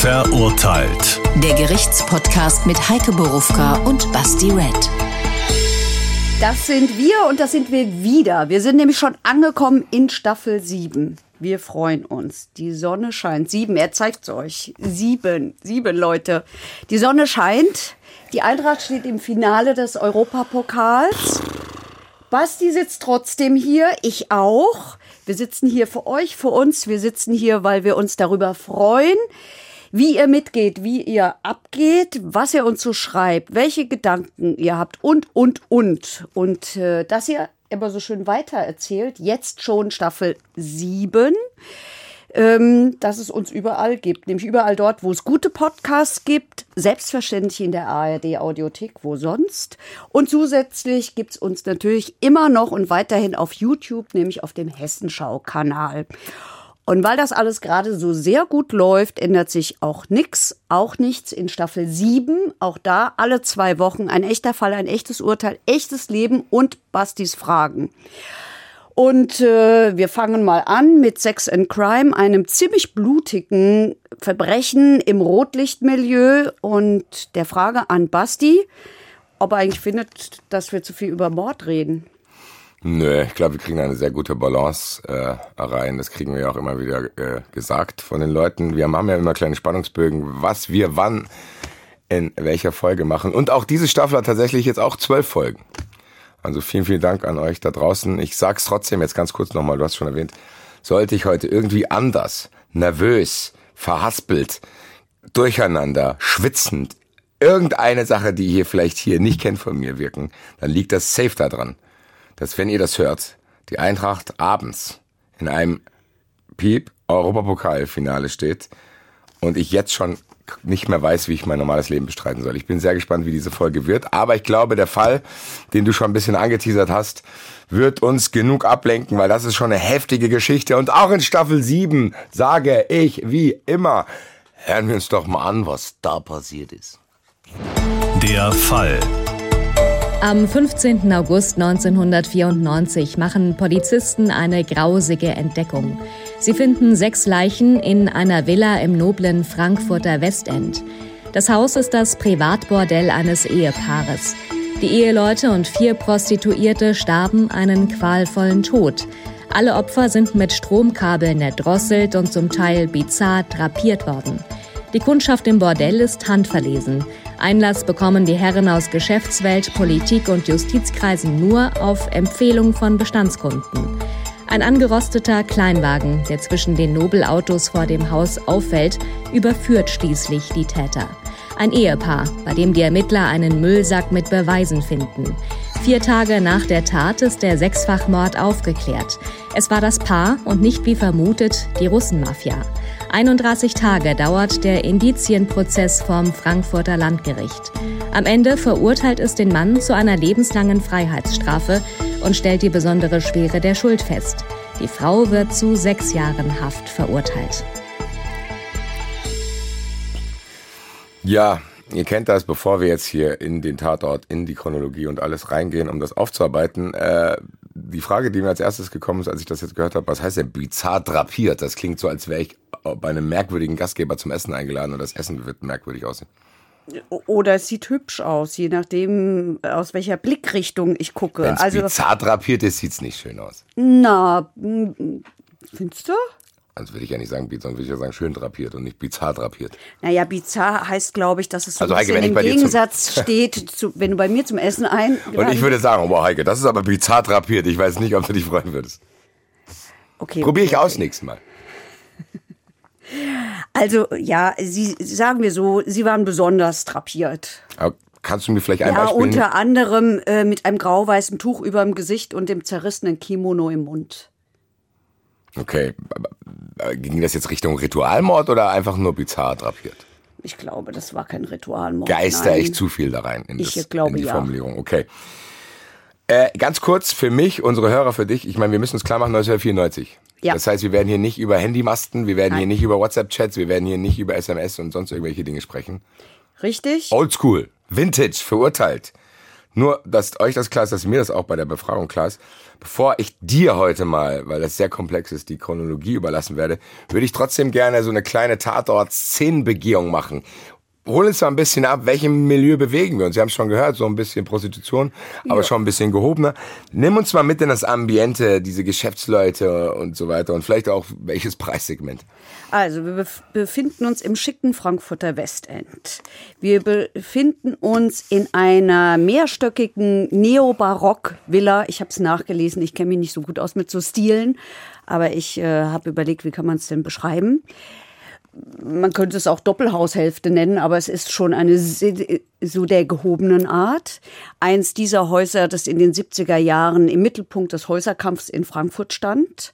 Verurteilt. Der Gerichtspodcast mit Heike Borufka und Basti Red. Das sind wir und das sind wir wieder. Wir sind nämlich schon angekommen in Staffel 7. Wir freuen uns. Die Sonne scheint. Sieben, er zeigt es euch. Sieben, sieben Leute. Die Sonne scheint. Die Eintracht steht im Finale des Europapokals. Basti sitzt trotzdem hier, ich auch. Wir sitzen hier für euch, für uns. Wir sitzen hier, weil wir uns darüber freuen, wie ihr mitgeht, wie ihr abgeht, was ihr uns so schreibt, welche Gedanken ihr habt und, und, und. Und äh, dass ihr immer so schön weitererzählt, jetzt schon Staffel 7 ähm, dass es uns überall gibt. Nämlich überall dort, wo es gute Podcasts gibt, selbstverständlich in der ARD Audiothek, wo sonst. Und zusätzlich gibt es uns natürlich immer noch und weiterhin auf YouTube, nämlich auf dem Hessenschau-Kanal. Und weil das alles gerade so sehr gut läuft, ändert sich auch nichts, auch nichts in Staffel 7. Auch da alle zwei Wochen ein echter Fall, ein echtes Urteil, echtes Leben und Bastis Fragen. Und äh, wir fangen mal an mit Sex and Crime, einem ziemlich blutigen Verbrechen im Rotlichtmilieu und der Frage an Basti, ob er eigentlich findet, dass wir zu viel über Mord reden. Nö, ich glaube, wir kriegen eine sehr gute Balance äh, rein. Das kriegen wir ja auch immer wieder äh, gesagt von den Leuten. Wir haben ja immer kleine Spannungsbögen, was wir wann in welcher Folge machen. Und auch diese Staffel hat tatsächlich jetzt auch zwölf Folgen. Also vielen, vielen Dank an euch da draußen. Ich sag's trotzdem jetzt ganz kurz nochmal, du hast schon erwähnt, sollte ich heute irgendwie anders, nervös, verhaspelt, durcheinander, schwitzend, irgendeine Sache, die ihr vielleicht hier nicht kennt von mir wirken, dann liegt das safe daran, dass wenn ihr das hört, die Eintracht abends in einem Piep Europapokalfinale steht und ich jetzt schon nicht mehr weiß, wie ich mein normales Leben bestreiten soll. Ich bin sehr gespannt, wie diese Folge wird. Aber ich glaube, der Fall, den du schon ein bisschen angeteasert hast, wird uns genug ablenken, weil das ist schon eine heftige Geschichte. Und auch in Staffel 7 sage ich, wie immer, hören wir uns doch mal an, was da passiert ist. Der Fall. Am 15. August 1994 machen Polizisten eine grausige Entdeckung. Sie finden sechs Leichen in einer Villa im noblen Frankfurter Westend. Das Haus ist das Privatbordell eines Ehepaares. Die Eheleute und vier Prostituierte starben einen qualvollen Tod. Alle Opfer sind mit Stromkabeln erdrosselt und zum Teil bizarr drapiert worden. Die Kundschaft im Bordell ist handverlesen. Einlass bekommen die Herren aus Geschäftswelt, Politik und Justizkreisen nur auf Empfehlung von Bestandskunden. Ein angerosteter Kleinwagen, der zwischen den Nobelautos vor dem Haus auffällt, überführt schließlich die Täter. Ein Ehepaar, bei dem die Ermittler einen Müllsack mit Beweisen finden. Vier Tage nach der Tat ist der Sechsfachmord aufgeklärt. Es war das Paar und nicht wie vermutet die Russenmafia. 31 Tage dauert der Indizienprozess vom Frankfurter Landgericht. Am Ende verurteilt es den Mann zu einer lebenslangen Freiheitsstrafe und stellt die besondere Schwere der Schuld fest. Die Frau wird zu sechs Jahren Haft verurteilt. Ja, ihr kennt das, bevor wir jetzt hier in den Tatort, in die Chronologie und alles reingehen, um das aufzuarbeiten. Äh, die Frage, die mir als erstes gekommen ist, als ich das jetzt gehört habe, was heißt denn bizarr drapiert? Das klingt so, als wäre ich bei einem merkwürdigen Gastgeber zum Essen eingeladen und das Essen wird merkwürdig aussehen. Oder es sieht hübsch aus, je nachdem, aus welcher Blickrichtung ich gucke. Wenn es also, bizarr drapiert ist, sieht es nicht schön aus. Na, findest du? Also würde ich ja nicht sagen, sondern würde ich ja sagen, schön drapiert und nicht bizarr drapiert. Naja, bizarr heißt, glaube ich, dass es so also, ein Heike, im Gegensatz steht, zu, wenn du bei mir zum Essen ein... Und ich würde sagen, oh Heike, das ist aber bizarr drapiert. Ich weiß nicht, ob du dich freuen würdest. Okay. Probiere ich okay. aus nächstes Mal. Also, ja, Sie, sagen wir so, Sie waren besonders drapiert. Aber kannst du mir vielleicht ein ja, Beispiel unter anderem äh, mit einem grau-weißen Tuch über dem Gesicht und dem zerrissenen Kimono im Mund. Okay, ging das jetzt Richtung Ritualmord oder einfach nur bizarr drapiert? Ich glaube, das war kein Ritualmord. Geister nein. echt zu viel da rein in, das, ich glaube, in die ja. Formulierung. Okay. Äh, ganz kurz für mich, unsere Hörer, für dich. Ich meine, wir müssen uns klar machen, 1994. Ja. Das heißt, wir werden hier nicht über Handymasten, wir werden Nein. hier nicht über WhatsApp-Chats, wir werden hier nicht über SMS und sonst irgendwelche Dinge sprechen. Richtig? Oldschool, Vintage, verurteilt. Nur, dass euch das klar ist, dass mir das auch bei der Befragung klar ist. Bevor ich dir heute mal, weil das sehr komplex ist, die Chronologie überlassen werde, würde ich trotzdem gerne so eine kleine Tatort-Szenenbegehung machen hol uns mal ein bisschen ab, welchem Milieu bewegen wir uns? Sie haben es schon gehört, so ein bisschen Prostitution, aber ja. schon ein bisschen gehobener. Nimm uns mal mit in das Ambiente, diese Geschäftsleute und so weiter und vielleicht auch welches Preissegment. Also, wir befinden uns im schicken Frankfurter Westend. Wir befinden uns in einer mehrstöckigen Neobarock-Villa. Ich habe es nachgelesen, ich kenne mich nicht so gut aus mit so Stilen, aber ich äh, habe überlegt, wie kann man es denn beschreiben? Man könnte es auch Doppelhaushälfte nennen, aber es ist schon eine so der gehobenen Art. Eins dieser Häuser, das in den 70er Jahren im Mittelpunkt des Häuserkampfs in Frankfurt stand,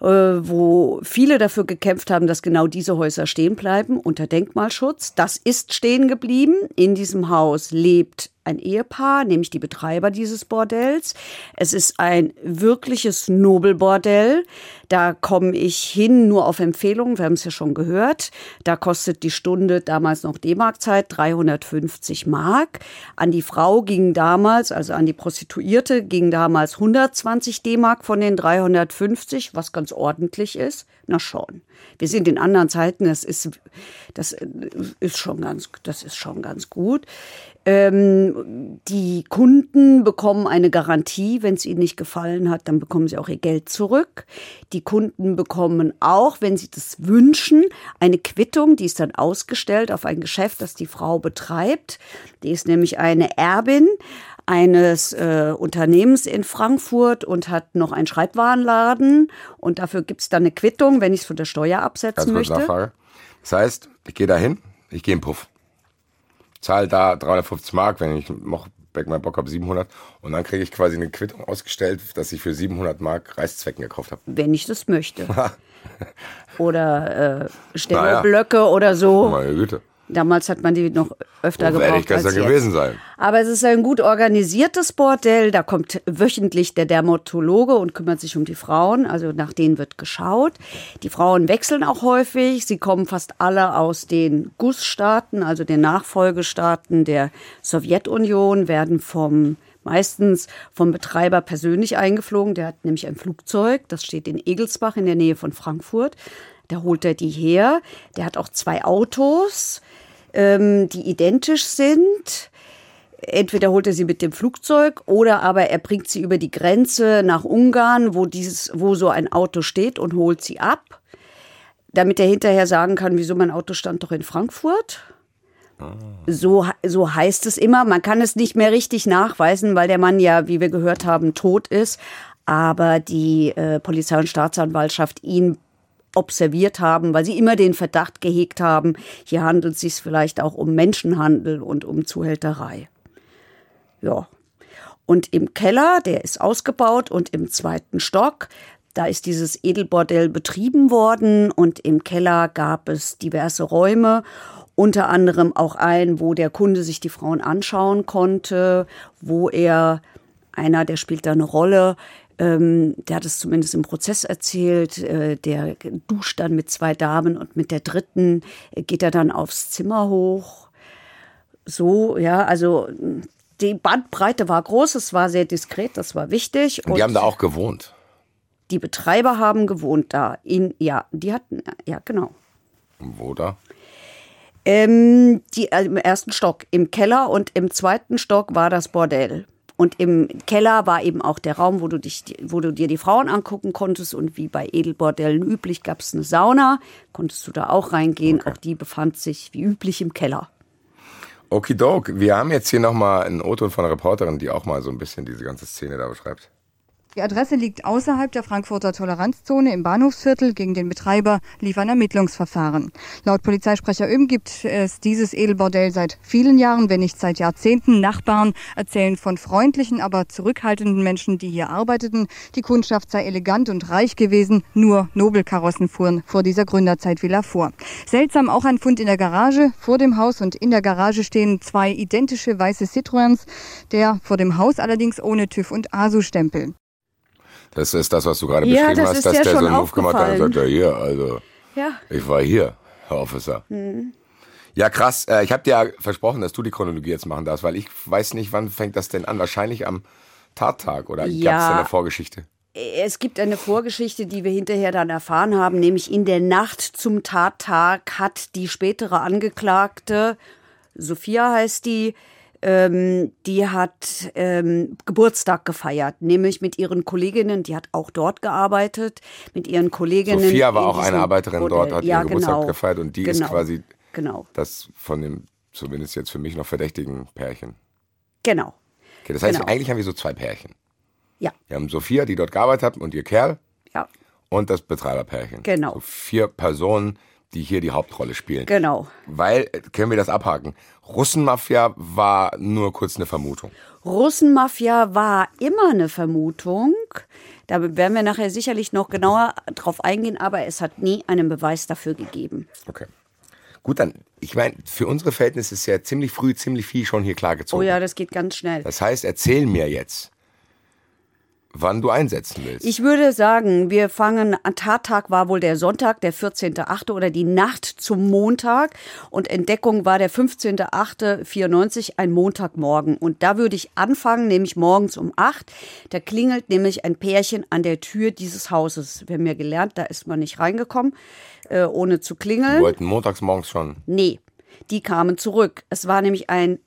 äh, wo viele dafür gekämpft haben, dass genau diese Häuser stehen bleiben unter Denkmalschutz. Das ist stehen geblieben. In diesem Haus lebt ein Ehepaar, nämlich die Betreiber dieses Bordells. Es ist ein wirkliches Nobelbordell. Da komme ich hin nur auf Empfehlung, wir haben es ja schon gehört. Da kostet die Stunde damals noch D-Mark-Zeit 350 Mark. An die Frau ging damals, also an die Prostituierte, ging damals 120 D-Mark von den 350, was ganz ordentlich ist. Na schon. Wir sind in anderen Zeiten, das ist, das ist schon ganz, das ist schon ganz gut. Ähm, die Kunden bekommen eine Garantie, wenn es ihnen nicht gefallen hat, dann bekommen sie auch ihr Geld zurück. Die Kunden bekommen auch, wenn sie das wünschen, eine Quittung, die ist dann ausgestellt auf ein Geschäft, das die Frau betreibt. Die ist nämlich eine Erbin eines äh, Unternehmens in Frankfurt und hat noch einen Schreibwarenladen und dafür gibt es dann eine Quittung, wenn ich es von der Steuer absetzen Ganz möchte. Nachfrage. Das heißt, ich gehe da hin, ich gehe in Puff zahle da 350 Mark, wenn ich noch Back mein Bock habe 700 und dann kriege ich quasi eine Quittung ausgestellt, dass ich für 700 Mark Reißzwecken gekauft habe. Wenn ich das möchte. oder äh, Stelloblöcke naja. oder so. Meine Güte. Damals hat man die noch öfter gebraucht. Werde ich gestern gewesen sein. Aber es ist ein gut organisiertes Bordell. Da kommt wöchentlich der Dermatologe und kümmert sich um die Frauen. Also nach denen wird geschaut. Die Frauen wechseln auch häufig. Sie kommen fast alle aus den Gussstaaten, also den Nachfolgestaaten der Sowjetunion, werden vom meistens vom Betreiber persönlich eingeflogen. Der hat nämlich ein Flugzeug, das steht in Egelsbach in der Nähe von Frankfurt. Da holt er die her. Der hat auch zwei Autos ähm, die identisch sind. Entweder holt er sie mit dem Flugzeug oder aber er bringt sie über die Grenze nach Ungarn, wo, dieses, wo so ein Auto steht und holt sie ab, damit er hinterher sagen kann, wieso mein Auto stand doch in Frankfurt. So, so heißt es immer. Man kann es nicht mehr richtig nachweisen, weil der Mann ja, wie wir gehört haben, tot ist. Aber die äh, Polizei und Staatsanwaltschaft ihn observiert haben, weil sie immer den Verdacht gehegt haben, hier handelt es sich vielleicht auch um Menschenhandel und um Zuhälterei. Ja. Und im Keller, der ist ausgebaut und im zweiten Stock, da ist dieses Edelbordell betrieben worden und im Keller gab es diverse Räume, unter anderem auch einen, wo der Kunde sich die Frauen anschauen konnte, wo er einer, der spielt da eine Rolle, ähm, der hat es zumindest im Prozess erzählt. Äh, der duscht dann mit zwei Damen und mit der dritten geht er dann aufs Zimmer hoch. So, ja, also die Bandbreite war groß, es war sehr diskret, das war wichtig. Und die haben da auch gewohnt. Die Betreiber haben gewohnt da. In, ja, die hatten, ja, genau. Wo da? Ähm, die, also Im ersten Stock, im Keller und im zweiten Stock war das Bordell. Und im Keller war eben auch der Raum, wo du, dich, wo du dir die Frauen angucken konntest. Und wie bei Edelbordellen üblich gab es eine Sauna. Konntest du da auch reingehen. Okay. Auch die befand sich wie üblich im Keller. Okidok, wir haben jetzt hier nochmal einen O-Ton von einer Reporterin, die auch mal so ein bisschen diese ganze Szene da beschreibt. Die Adresse liegt außerhalb der Frankfurter Toleranzzone im Bahnhofsviertel. Gegen den Betreiber lief ein Ermittlungsverfahren. Laut Polizeisprecher Öm gibt es dieses Edelbordell seit vielen Jahren, wenn nicht seit Jahrzehnten. Nachbarn erzählen von freundlichen, aber zurückhaltenden Menschen, die hier arbeiteten. Die Kundschaft sei elegant und reich gewesen. Nur Nobelkarossen fuhren vor dieser Gründerzeit Villa vor. Seltsam auch ein Fund in der Garage. Vor dem Haus und in der Garage stehen zwei identische weiße Citroëns. Der vor dem Haus allerdings ohne TÜV und ASU-Stempel. Das ist das, was du gerade ja, beschrieben das hast, dass der so einen Move gemacht hat und sagt, ja hier, also ja. ich war hier, Herr Officer. Mhm. Ja, krass. Äh, ich habe dir ja versprochen, dass du die Chronologie jetzt machen darfst, weil ich weiß nicht, wann fängt das denn an? Wahrscheinlich am Tattag oder Ja. gab es eine Vorgeschichte? Es gibt eine Vorgeschichte, die wir hinterher dann erfahren haben, nämlich in der Nacht zum Tattag hat die spätere Angeklagte, Sophia heißt die, ähm, die hat ähm, Geburtstag gefeiert, nämlich mit ihren Kolleginnen, die hat auch dort gearbeitet, mit ihren Kolleginnen. Sophia war auch eine Arbeiterin Hotel. dort, hat ja, ihren Geburtstag genau. gefeiert und die ist Genau. quasi Genau, das von dem, zumindest jetzt für mich noch verdächtigen Pärchen. genau, Okay, das heißt, Genau. eigentlich haben wir so zwei Pärchen. ja, Wir haben Sophia, die dort gearbeitet hat und ihr Kerl ja, und das Betreiberpärchen. Genau. So vier Personen, die hier die Hauptrolle spielen. genau. Weil, äh, können wir das abhaken, Russenmafia war nur kurz eine Vermutung. Russenmafia war immer eine Vermutung. Da werden wir nachher sicherlich noch genauer drauf eingehen, aber es hat nie einen Beweis dafür gegeben. Okay. Gut, dann, ich meine, für unsere Verhältnisse ist ja ziemlich früh ziemlich viel schon hier klargezogen. Oh ja, das geht ganz schnell. Das heißt, erzähl mir jetzt, wann du einsetzen willst. Ich würde sagen, wir fangen, an Tattag war wohl der Sonntag, der 14.8. oder die Nacht zum Montag und Entdeckung war der 15.8.94, ein Montagmorgen. Und da würde ich anfangen, nämlich morgens um 8. Da klingelt nämlich ein Pärchen an der Tür dieses Hauses. Wir haben ja gelernt, da ist man nicht reingekommen, äh, ohne zu klingeln. wollten montags morgens schon. Nee, die kamen zurück. Es war nämlich ein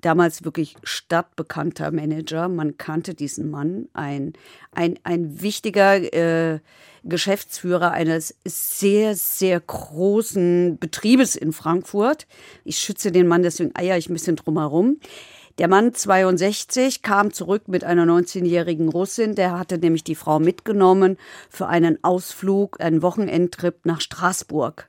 damals wirklich stadtbekannter Manager. Man kannte diesen Mann, ein, ein, ein wichtiger äh, Geschäftsführer eines sehr, sehr großen Betriebes in Frankfurt. Ich schütze den Mann, deswegen eier ich ein bisschen drumherum. Der Mann 62 kam zurück mit einer 19-jährigen Russin. Der hatte nämlich die Frau mitgenommen für einen Ausflug, einen Wochenendtrip nach Straßburg.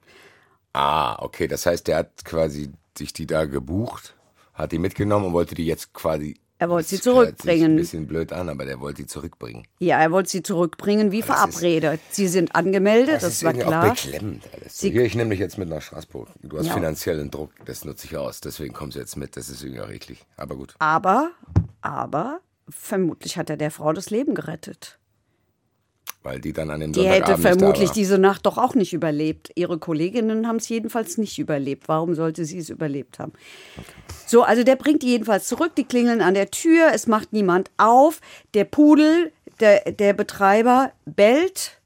Ah, okay, das heißt, der hat quasi sich die da gebucht, hat die mitgenommen und wollte die jetzt quasi. Er wollte sie Das zurückbringen. Ein bisschen blöd an, aber der wollte die zurückbringen. Ja, er wollte sie zurückbringen wie das ist- verabredet. Sie sind angemeldet, das, ist war klar. auch beklemmend alles. Sie- Hier, ich nehme dich jetzt mit nach Straßburg. Du hast Ja. finanziellen Druck, das nutze ich aus. Deswegen kommst du jetzt mit. Das ist irgendwie auch eklig. Aber gut. Aber, aber, vermutlich hat er der Frau das Leben gerettet. Weil die dann an dem Die hätte vermutlich diese Nacht doch auch nicht überlebt. Ihre Kolleginnen haben es jedenfalls nicht überlebt. Warum sollte sie es überlebt haben? So, also der bringt die jedenfalls zurück. Die klingeln an der Tür. Es macht niemand auf. Der Pudel, der, der Betreiber, bellt.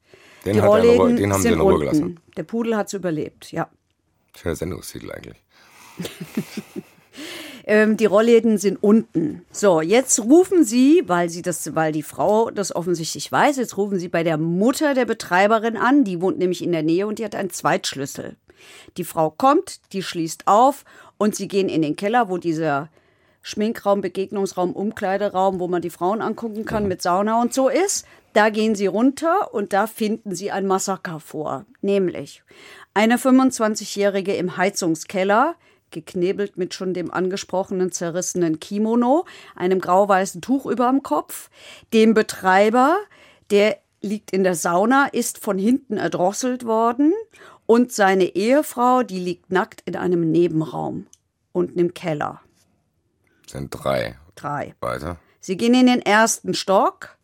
Den, die Rollläden den haben sie in Ruhe unten. gelassen. Der Pudel hat es überlebt, ja. Schöner Sendungstitel eigentlich. Ähm, die Rollläden sind unten. So, jetzt rufen Sie, weil sie das, weil die Frau das offensichtlich weiß, jetzt rufen Sie bei der Mutter der Betreiberin an. Die wohnt nämlich in der Nähe und die hat einen Zweitschlüssel. Die Frau kommt, die schließt auf und sie gehen in den Keller, wo dieser Schminkraum, Begegnungsraum, Umkleideraum, wo man die Frauen angucken kann mit Sauna und so ist. Da gehen sie runter und da finden sie ein Massaker vor. Nämlich eine 25-Jährige im Heizungskeller, geknebelt mit schon dem angesprochenen zerrissenen Kimono, einem grau-weißen Tuch überm Kopf, dem Betreiber, der liegt in der Sauna, ist von hinten erdrosselt worden und seine Ehefrau, die liegt nackt in einem Nebenraum unten im Keller. Sind drei. Drei. Weiter. Sie gehen in den ersten Stock.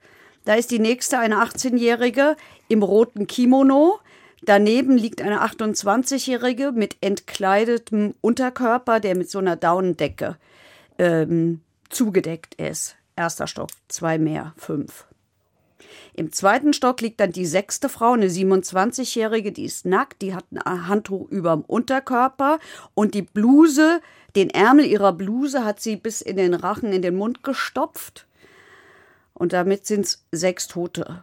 Da ist die nächste, eine 18-Jährige im roten Kimono. Daneben liegt eine 28-Jährige mit entkleidetem Unterkörper, der mit so einer Daunendecke ähm, zugedeckt ist. Erster Stock, zwei mehr, fünf. Im zweiten Stock liegt dann die sechste Frau, eine 27-Jährige, die ist nackt, die hat ein Handtuch überm Unterkörper und die Bluse, den Ärmel ihrer Bluse hat sie bis in den Rachen, in den Mund gestopft. Und damit sind es sechs Tote.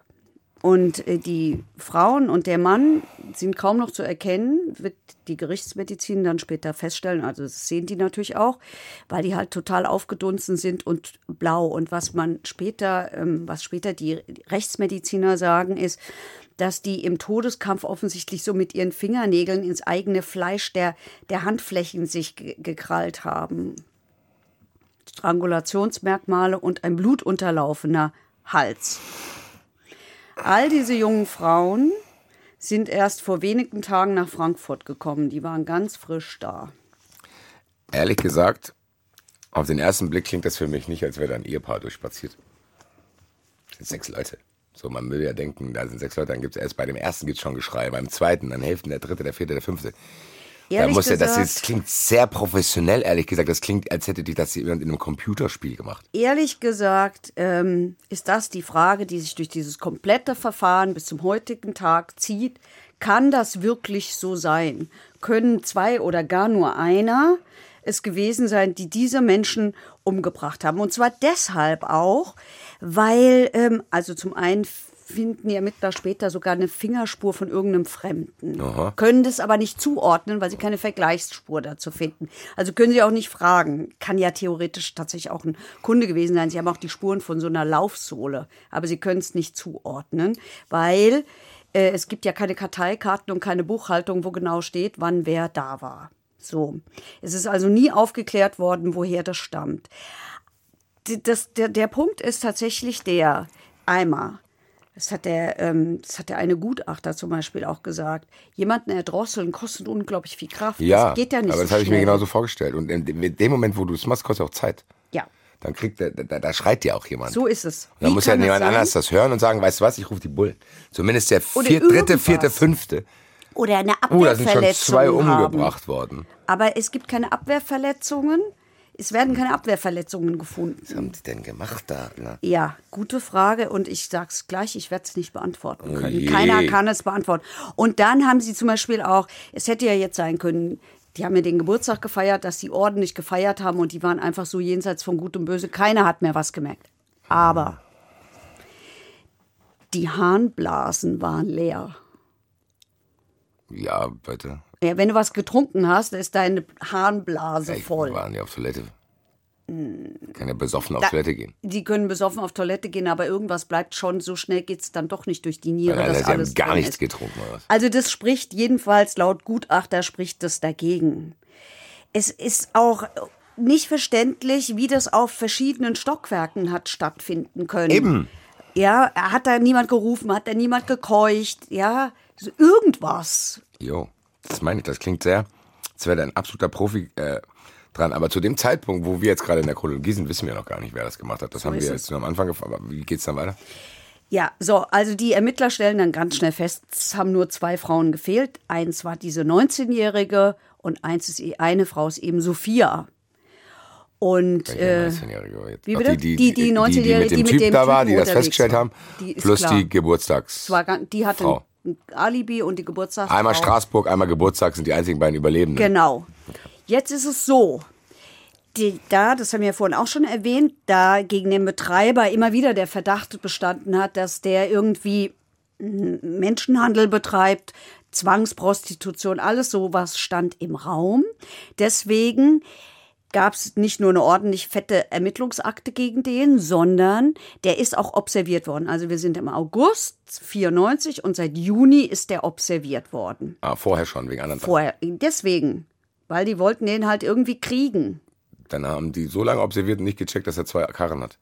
Und äh, die Frauen und der Mann sind kaum noch zu erkennen, wird die Gerichtsmedizin dann später feststellen. Also das sehen die natürlich auch, weil die halt total aufgedunsen sind und blau. Und was man später, ähm, was später die Rechtsmediziner sagen, ist, dass die im Todeskampf offensichtlich so mit ihren Fingernägeln ins eigene Fleisch der, der Handflächen sich ge gekrallt haben. Strangulationsmerkmale und ein blutunterlaufener Hals. All diese jungen Frauen sind erst vor wenigen Tagen nach Frankfurt gekommen. Die waren ganz frisch da. Ehrlich gesagt, auf den ersten Blick klingt das für mich nicht, als wäre da ein Ehepaar durchspaziert. Das sind sechs Leute. So, man will ja denken, da sind sechs Leute, dann gibt es erst bei dem ersten gibt's schon Geschrei, beim zweiten, dann Hälften, der dritte, der vierte, der fünfte. Da Ehrlich muss ja, das, gesagt- ist, klingt sehr professionell, ehrlich gesagt. Das klingt, als hätte die das jemand in einem Computerspiel gemacht. Ehrlich gesagt ähm, ist das die Frage, die sich durch dieses komplette Verfahren bis zum heutigen Tag zieht. Kann das wirklich so sein? Können zwei oder gar nur einer es gewesen sein, die diese Menschen umgebracht haben? Und zwar deshalb auch, weil, ähm, also zum einen finden Ermittler später sogar eine Fingerspur von irgendeinem Fremden. Können das aber nicht zuordnen, weil sie keine Vergleichsspur dazu finden. Also können sie auch nicht fragen. Kann ja theoretisch tatsächlich auch ein Kunde gewesen sein. Sie haben auch die Spuren von so einer Laufsohle, aber sie können es nicht zuordnen, weil äh, es gibt ja keine Karteikarten und keine Buchhaltung, wo genau steht, wann wer da war. So. Es ist also nie aufgeklärt worden, woher das stammt das, der, der Punkt ist tatsächlich der, einmal, das hat, der, ähm, das hat der eine Gutachter zum Beispiel auch gesagt, jemanden erdrosseln kostet unglaublich viel Kraft. Ja, das geht ja nicht aber so das habe ich mir genauso vorgestellt. Und in dem Moment, wo du es machst, kostet auch Zeit. Ja, Dann kriegt der, da, da schreit dir auch jemand. so ist es. Und dann Wie muss ja jemand sein? anders das hören und sagen, weißt du was, ich rufe die Bullen. Zumindest der vier, dritte, vierte, fünfte. Oder eine Oh, da sind schon Abwehrverletzung zwei haben. umgebracht worden. Aber es gibt keine Abwehrverletzungen. Es werden keine Abwehrverletzungen gefunden. Was haben die denn gemacht da? Na? Ja, gute Frage und ich sag's gleich, ich werde es nicht beantworten Oh können. je. Keiner kann es beantworten. Und dann haben sie zum Beispiel auch, es hätte ja jetzt sein können, die haben ja den Geburtstag gefeiert, dass die Orden nicht gefeiert haben und die waren einfach so jenseits von Gut und Böse. Keiner hat mehr was gemerkt. Aber die Harnblasen waren leer. Ja, bitte. Ja, wenn du was getrunken hast, ist deine Harnblase Ey, voll. waren die auf Toilette. Kann ja besoffen auf Da- Toilette gehen. Die können besoffen auf Toilette gehen, aber irgendwas bleibt schon. So schnell geht's dann doch nicht durch die Niere, Nein, dass sie haben alles gar drin nichts ist. getrunken oder? Also das spricht jedenfalls laut Gutachter spricht das dagegen. Es ist auch nicht verständlich, wie das auf verschiedenen Stockwerken hat stattfinden können. Eben. Ja, hat da niemand gerufen, hat da niemand gekeucht, ja, so irgendwas. Jo, das meine ich, das klingt sehr, als wäre da ein absoluter Profi äh, dran. Aber zu dem Zeitpunkt, wo wir jetzt gerade in der Chronologie sind, wissen wir noch gar nicht, wer das gemacht hat. Das haben ist wir es. jetzt nur am Anfang gefahren. Aber wie geht's dann weiter? Ja, so, also die Ermittler stellen dann ganz schnell fest, es haben nur zwei Frauen gefehlt. Eins war diese 19-Jährige und eins ist, eine Frau ist eben Sophia. Und äh, 19-Jährige wie bitte? Die, Die- die 19-Jährige, die mit dem die mit Typ dem da war, die das festgestellt haben, Die plus klar. die Geburtstags... die hatte Frau. Alibi und die Geburtstagsfrau. Einmal Straßburg, einmal Geburtstag sind die einzigen beiden Überlebenden. Genau. Jetzt ist es so. Die, da, das haben wir ja vorhin auch schon erwähnt, da gegen den Betreiber immer wieder der Verdacht bestanden hat, dass der irgendwie Menschenhandel betreibt, Zwangsprostitution, alles sowas stand im Raum. Deswegen gab es nicht nur eine ordentlich fette Ermittlungsakte gegen den, sondern der ist auch observiert worden. Also wir sind im August 94 und seit Juni ist der observiert worden. Ah, vorher schon, wegen anderen. Vorher. Deswegen. Weil die wollten den halt irgendwie kriegen. Dann haben die so lange observiert und nicht gecheckt, dass er zwei Karren hat.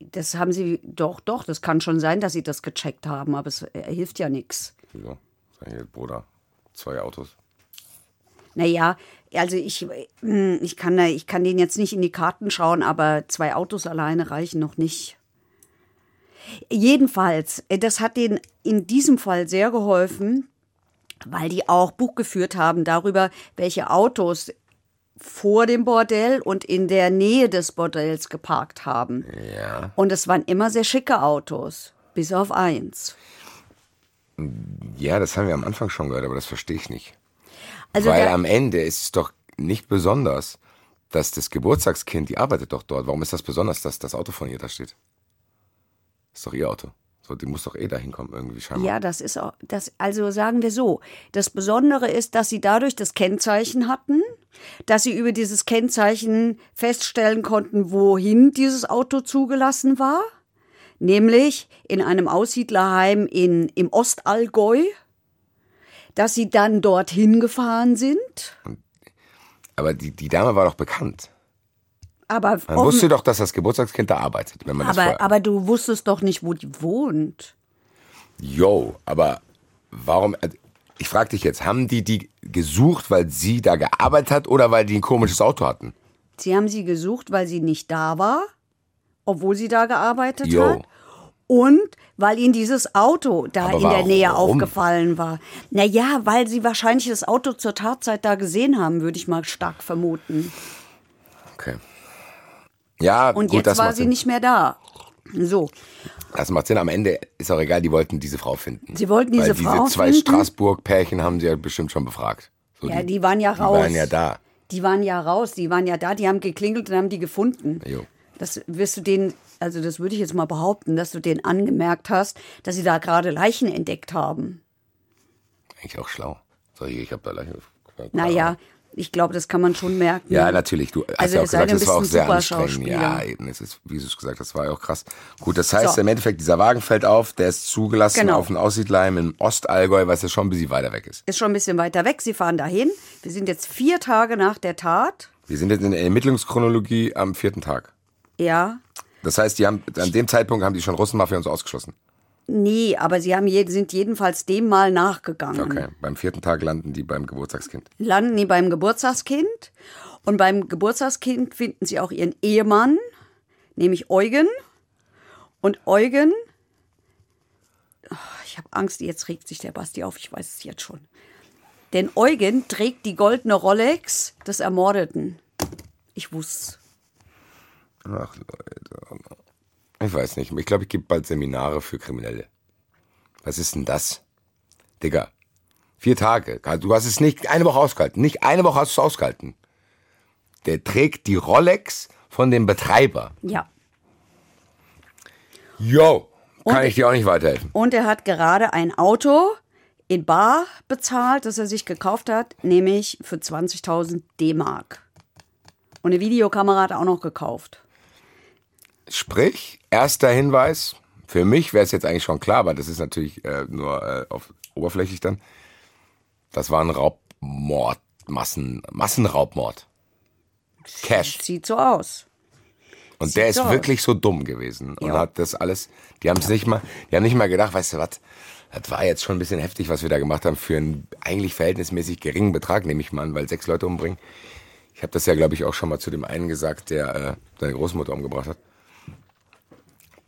Das haben sie, doch, doch, das kann schon sein, dass sie das gecheckt haben, aber es äh, hilft ja nichts. Wieso? Sag ich, Bruder, zwei Autos. Naja, also ich, hm, ich, kann, ich kann den jetzt nicht in die Karten schauen, aber zwei Autos alleine reichen noch nicht. Jedenfalls, äh, das hat denen in diesem Fall sehr geholfen, weil die auch Buch geführt haben darüber, welche Autos vor dem Bordell und in der Nähe des Bordells geparkt haben. Ja. Und es waren immer sehr schicke Autos, bis auf eins. Ja, das haben wir am Anfang schon gehört, aber das verstehe ich nicht. Also Weil am Ende ist es doch nicht besonders, dass das Geburtstagskind, die arbeitet doch dort. Warum ist das besonders, dass das Auto von ihr da steht? ist doch ihr Auto. So, die muss doch eh dahin kommen irgendwie scheinbar. ja, das ist auch, das, also sagen wir so. Das Besondere ist, dass sie dadurch das Kennzeichen hatten, dass sie über dieses Kennzeichen feststellen konnten, wohin dieses Auto zugelassen war. Nämlich in einem Aussiedlerheim in, im Ostallgäu. Dass sie dann dorthin gefahren sind. Aber die, die Dame war doch bekannt. Aber, Man wusste doch, dass das Geburtstagskind da arbeitet, wenn man das aber, vorher... aber du wusstest doch nicht, wo die wohnt. Yo, aber warum... also, Ich frage dich jetzt, haben die die gesucht, weil sie da gearbeitet hat oder weil die ein komisches Auto hatten? Sie haben sie gesucht, weil sie nicht da war, obwohl sie da gearbeitet Jo. hat. Und weil ihnen dieses Auto da Aber in der Nähe warum? aufgefallen war. Naja, weil sie wahrscheinlich das Auto zur Tatzeit da gesehen haben, würde ich mal stark vermuten. Okay. Ja, Und gut, jetzt war sie Sinn. nicht mehr da. So, Das macht Sinn. Am Ende ist auch egal, die wollten diese Frau finden. Sie wollten diese Weil Frau diese zwei finden? Straßburg-Pärchen haben sie ja bestimmt schon befragt. So, ja, die waren ja die raus. waren ja da. Die waren ja raus, die waren ja da, die haben geklingelt und haben die gefunden. Jo. Das wirst du denen, also das würde ich jetzt mal behaupten, dass du denen angemerkt hast, dass sie da gerade Leichen entdeckt haben. Eigentlich auch schlau. So, hier, ich habe da gleich. Naja, ich glaube, das kann man schon merken. Ja, natürlich. Du hast Also ja auch gesagt, das war auch sehr anstrengend. Ja, eben. Es ist, wie du es gesagt hast, das war ja auch krass. Gut, das heißt So. im Endeffekt, dieser Wagen fällt auf, der ist zugelassen Genau. auf den Aussiedleim im Ostallgäu, was ja schon ein bisschen weiter weg ist. Ist schon ein bisschen weiter weg. Sie fahren dahin. Wir sind jetzt vier Tage nach der Tat. Wir sind jetzt in der Ermittlungschronologie am vierten Tag. Ja. Das heißt, die haben, an dem Zeitpunkt haben die schon Russenmafia uns ausgeschlossen. Nee, aber sie haben je, sind jedenfalls dem mal nachgegangen. Okay. Beim vierten Tag landen die beim Geburtstagskind. landen die beim Geburtstagskind. Und beim Geburtstagskind finden sie auch ihren Ehemann, nämlich Eugen. Und Eugen, Oh, ich habe Angst, jetzt regt sich der Basti auf, ich weiß es jetzt schon. Denn Eugen trägt die goldene Rolex des Ermordeten. Ich wusste. Ach, Leute. Ich weiß nicht. Ich glaube, ich gebe bald Seminare für Kriminelle. Was ist denn das? Digga. Vier Tage. Du hast es nicht eine Woche ausgehalten. Nicht eine Woche hast du es ausgehalten. Der trägt die Rolex von dem Betreiber. Ja. Yo. Kann Und- ich dir auch nicht weiterhelfen. Und er hat gerade ein Auto in Bar bezahlt, das er sich gekauft hat, nämlich für 20.000 D-Mark. Und eine Videokamera hat er auch noch gekauft. Sprich, erster Hinweis. Für mich wäre es jetzt eigentlich schon klar, aber das ist natürlich äh, nur äh, auf oberflächlich dann. Das war ein Raubmord, Massen, Massenraubmord. Cash. Sieht so aus. Und der ist so aus. wirklich so dumm gewesen und Ja. hat das alles. Die haben es nicht mal, die haben nicht mal gedacht, weißt du was? Das war jetzt schon ein bisschen heftig, was wir da gemacht haben für einen eigentlich verhältnismäßig geringen Betrag, nehme ich mal an, weil sechs Leute umbringen. Ich habe das ja, glaube ich, auch schon mal zu dem einen gesagt, der äh, seine Großmutter umgebracht hat.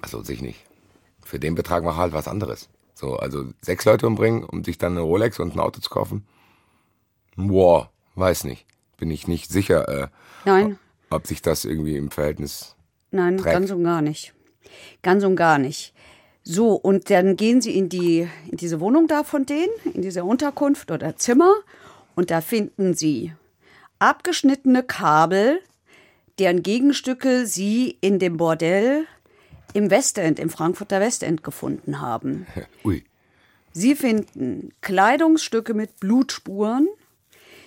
Also sich nicht. Für den Betrag mach halt was anderes. So, also sechs Leute umbringen, um sich dann eine Rolex und ein Auto zu kaufen. Boah, weiß nicht. Bin ich nicht sicher, äh, Nein, ob sich das irgendwie im Verhältnis nein, Dreck. ganz und gar nicht. Ganz und gar nicht. So, und dann gehen sie in, die, in diese Wohnung da von denen, in diese Unterkunft oder Zimmer, und da finden sie abgeschnittene Kabel, deren Gegenstücke sie in dem Bordell im Westend, im Frankfurter Westend gefunden haben. Ui. Sie finden Kleidungsstücke mit Blutspuren.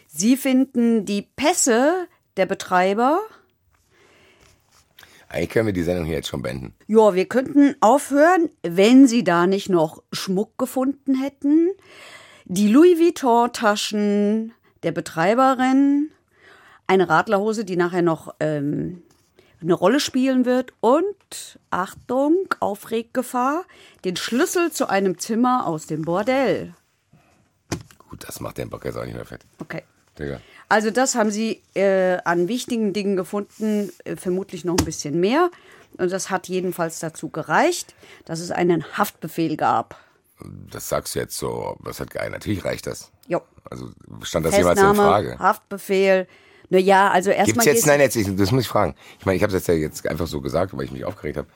Sie finden die Pässe der Betreiber. Eigentlich können wir die Sendung hier jetzt schon beenden. Ja, wir könnten aufhören, wenn Sie da nicht noch Schmuck gefunden hätten. Die Louis Vuitton-Taschen der Betreiberin. Eine Radlerhose, die nachher noch ähm, eine Rolle spielen wird. Und, Achtung, Aufreggefahr, den Schlüssel zu einem Zimmer aus dem Bordell. Gut, das macht den Bock jetzt auch nicht mehr fett. Okay. Digga. Also das haben sie äh, an wichtigen Dingen gefunden, äh, vermutlich noch ein bisschen mehr. Und das hat jedenfalls dazu gereicht, dass es einen Haftbefehl gab. Das sagst du jetzt so, was hat geil? Natürlich reicht das. Jo. Also stand das jemals in Festnahme, Frage? Haftbefehl. Naja, also Gibt's erstmal jetzt, geht's- nein, jetzt, ich- das muss ich fragen. Ich meine, ich habe es jetzt ja jetzt einfach so gesagt, weil ich mich aufgeregt habe.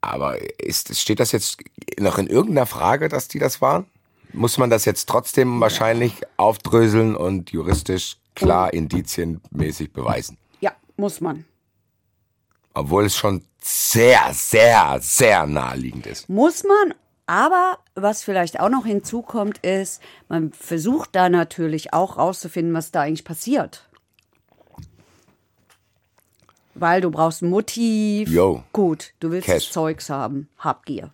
Aber ist, steht das jetzt noch in irgendeiner Frage, dass die das waren? Muss man das jetzt trotzdem wahrscheinlich aufdröseln und juristisch klar indizienmäßig beweisen? Ja, muss man. Obwohl es schon sehr, sehr, sehr naheliegend ist. Muss man, aber was vielleicht auch noch hinzukommt, ist, man versucht da natürlich auch rauszufinden, was da eigentlich passiert. Weil du brauchst ein Motiv. Yo. Gut, du willst Cash. das Zeugs haben. Habgier.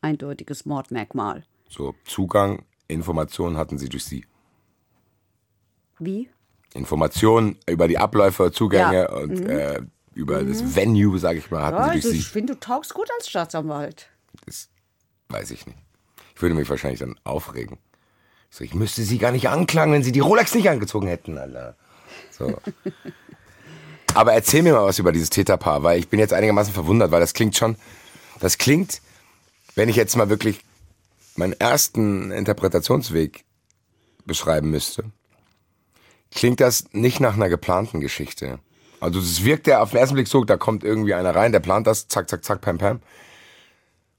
Eindeutiges Mordmerkmal. So, Zugang, Informationen hatten sie durch sie. Wie? Informationen über die Abläufe, Zugänge Ja. Mhm. und äh, über das Venue, sage ich mal, hatten Ja, sie also durch ich sie. finde, du taugst gut als Staatsanwalt. Das weiß ich nicht. Ich würde mich wahrscheinlich dann aufregen. Ich, so, ich müsste sie gar nicht anklagen, wenn sie die Rolex nicht angezogen hätten, Alter. So. Aber erzähl mir mal was über dieses Täterpaar, weil ich bin jetzt einigermaßen verwundert, weil das klingt schon, das klingt, wenn ich jetzt mal wirklich meinen ersten Interpretationsweg beschreiben müsste, klingt das nicht nach einer geplanten Geschichte. Also es wirkt ja auf den ersten Blick so, da kommt irgendwie einer rein, der plant das, zack, zack, zack, pam, pam.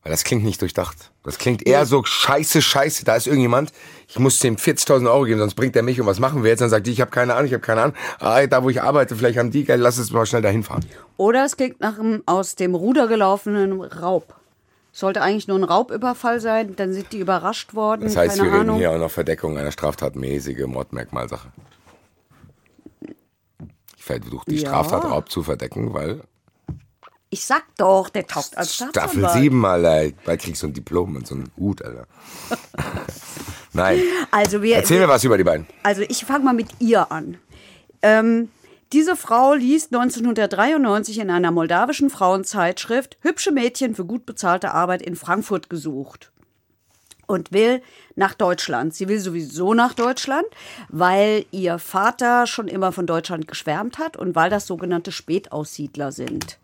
Weil das klingt nicht durchdacht. Das klingt eher so scheiße, scheiße. Da ist irgendjemand, ich muss dem 40.000 Euro geben, sonst bringt er mich und was machen wir jetzt? Dann sagt die, ich habe keine Ahnung, ich habe keine Ahnung. Ah, da, wo ich arbeite, vielleicht haben die, geil, lass es mal schnell dahin fahren. Oder es klingt nach einem aus dem Ruder gelaufenen Raub. Sollte eigentlich nur ein Raubüberfall sein, dann sind die überrascht worden. Das heißt, keine wir reden Ahnung. hier auch noch Verdeckung einer straftatmäßige Mordmerkmalsache. Ich versuche die Ja. Straftat Raub zu verdecken, weil Ich sag doch, der taucht als Staffel Staatsanwalt. 7, Alter. Bald kriegst du ein Diplom und so einen Hut, Alter. Nein. Also wir, Erzähl mir was über die beiden. Also ich fange mal mit ihr an. Ähm, diese Frau liest 1993 in einer moldawischen Frauenzeitschrift hübsche Mädchen für gut bezahlte Arbeit in Frankfurt gesucht und will nach Deutschland. Sie will sowieso nach Deutschland, weil ihr Vater schon immer von Deutschland geschwärmt hat und weil das sogenannte Spätaussiedler sind.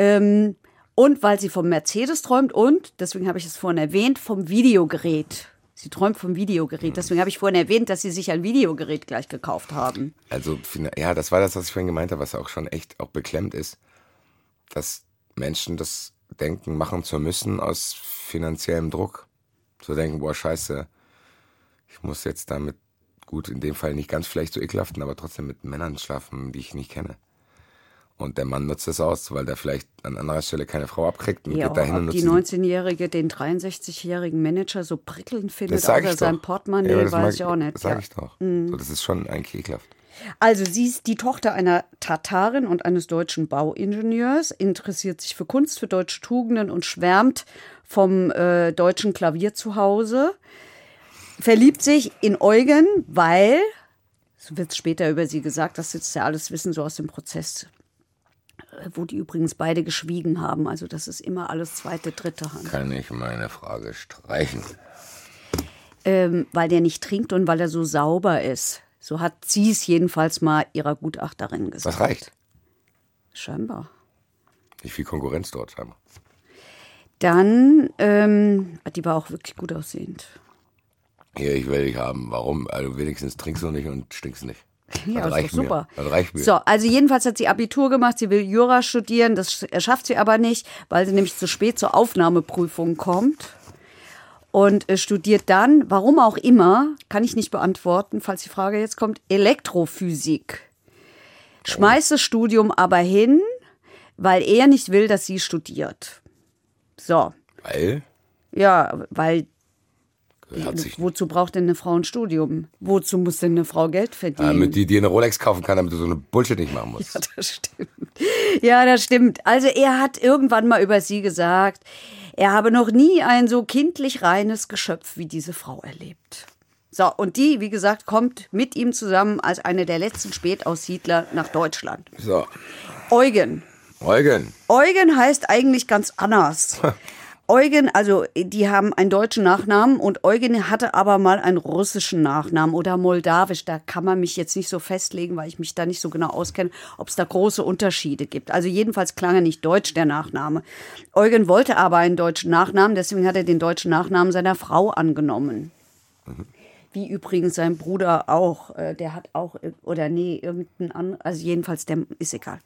Ähm, und weil sie vom Mercedes träumt und, deswegen habe ich es vorhin erwähnt, vom Videogerät. Sie träumt vom Videogerät. Deswegen habe ich vorhin erwähnt, dass sie sich ein Videogerät gleich gekauft haben. Also, ja, das war das, was ich vorhin gemeint habe, was auch schon echt auch beklemmt ist, dass Menschen das Denken machen zu müssen aus finanziellem Druck. Zu denken, boah, scheiße, ich muss jetzt damit, gut, in dem Fall nicht ganz vielleicht so ekelhaften, aber trotzdem mit Männern schlafen, die ich nicht kenne. Und der Mann nutzt das aus, weil der vielleicht an anderer Stelle keine Frau abkriegt und Ja, geht dahin und nutzt die die- 19-Jährige den 63-jährigen Manager so prickelnd findet, außer sein. Portemonnaie, Ja, weiß ich auch nicht. Das sage Ja. Mhm. ich doch. So, das ist schon eigentlich ekelhaft. Also sie ist die Tochter einer Tatarin und eines deutschen Bauingenieurs, interessiert sich für Kunst, für deutsche Tugenden und schwärmt vom äh, deutschen Klavier zu Hause. Verliebt sich in Eugen, weil, so wird später über sie gesagt, das ist ja alles Wissen so aus dem Prozess, wo die übrigens beide geschwiegen haben. Also das ist immer alles zweite, dritte Hand. Kann ich meine Frage streichen? ähm, weil der nicht trinkt und weil er so sauber ist. So hat sie es jedenfalls mal ihrer Gutachterin gesagt. Das reicht. Scheinbar. Nicht viel Konkurrenz dort scheinbar. Dann, ähm, die war auch wirklich gut aussehend. Hier, ich will dich haben. Warum? Also wenigstens trinkst du nicht und stinkst nicht. Ja, das ist reicht doch super. Mir. Das reicht mir. So, also jedenfalls hat sie Abitur gemacht, sie will Jura studieren, das sch- schafft sie aber nicht, weil sie nämlich zu spät zur Aufnahmeprüfung kommt. Und äh, studiert dann, warum auch immer, kann ich nicht beantworten, falls die Frage jetzt kommt, Elektrophysik. Schmeißt das Studium aber hin, weil er nicht will, dass sie studiert. So, Weil? ja, weil Hat sich wozu braucht denn eine Frau ein Studium? Wozu muss denn eine Frau Geld verdienen? damit die dir eine Rolex kaufen kann, damit du so eine Bullshit nicht machen musst. Ja, das stimmt. Ja, das stimmt. Also er hat irgendwann mal über sie gesagt, er habe noch nie ein so kindlich reines Geschöpf wie diese Frau erlebt. So, und die, wie gesagt, kommt mit ihm zusammen als eine der letzten Spätaussiedler nach Deutschland. So, Eugen. Eugen. Eugen heißt eigentlich ganz anders. Eugen, also die haben einen deutschen Nachnamen und Eugen hatte aber mal einen russischen Nachnamen oder moldawisch. Da kann man mich jetzt nicht so festlegen, weil ich mich da nicht so genau auskenne, ob es da große Unterschiede gibt. Also jedenfalls klang er nicht deutsch, der Nachname. Eugen wollte aber einen deutschen Nachnamen, deswegen hat er den deutschen Nachnamen seiner Frau angenommen. Wie übrigens sein Bruder auch. Äh, Der hat auch, äh, oder nee, irgendein anderer, also jedenfalls, der ist egal.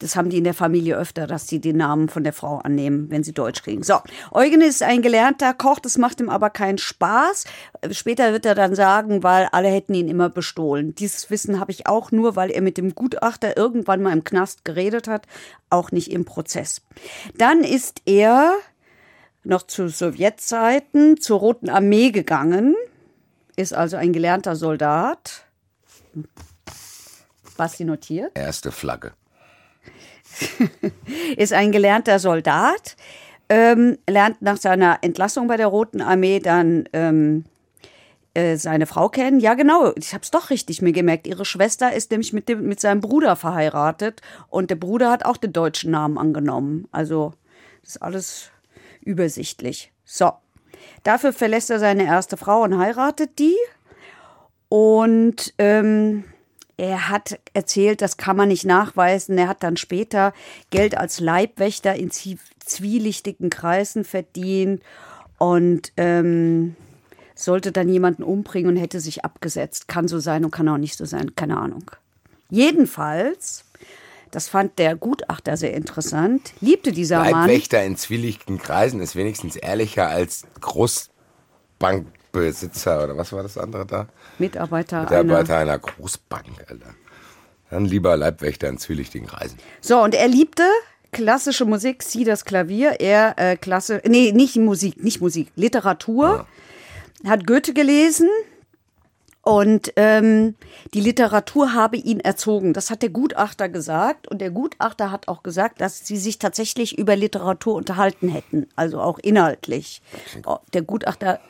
Das haben die in der Familie öfter, dass die den Namen von der Frau annehmen, wenn sie Deutsch kriegen. So, Eugen ist ein gelernter Koch, das macht ihm aber keinen Spaß. Später wird er dann sagen, weil alle hätten ihn immer bestohlen. Dieses Wissen habe ich auch nur, weil er mit dem Gutachter irgendwann mal im Knast geredet hat, auch nicht im Prozess. Dann ist er noch zu Sowjetzeiten zur Roten Armee gegangen, ist also ein gelernter Soldat. Basti notiert. Erste Flagge. ist ein gelernter Soldat, ähm, lernt nach seiner Entlassung bei der Roten Armee dann ähm, äh, seine Frau kennen. Ja, genau, ich habe es doch richtig mir gemerkt. Ihre Schwester ist nämlich mit, dem, mit seinem Bruder verheiratet und der Bruder hat auch den deutschen Namen angenommen. Also das ist alles übersichtlich. So, dafür verlässt er seine erste Frau und heiratet die. Und ähm, er hat erzählt, das kann man nicht nachweisen. Er hat dann später Geld als Leibwächter in zwielichtigen Kreisen verdient und ähm, sollte dann jemanden umbringen und hätte sich abgesetzt. Kann so sein und kann auch nicht so sein, keine Ahnung. Jedenfalls, das fand der Gutachter sehr interessant, liebte dieser Leibwächter Mann. Leibwächter in zwielichtigen Kreisen ist wenigstens ehrlicher als Großbankbesitzer oder was war das andere da? Mitarbeiter, Mitarbeiter einer, einer Großbank, Alter. Dann lieber Leibwächter in zwielichtigen Kreisen. So, und er liebte klassische Musik, sie das Klavier, er äh, Klasse, nee, nicht Musik, nicht Musik, Literatur. Ja. Hat Goethe gelesen und ähm, die Literatur habe ihn erzogen. Das hat der Gutachter gesagt und der Gutachter hat auch gesagt, dass sie sich tatsächlich über Literatur unterhalten hätten, also auch inhaltlich. Oh, der Gutachter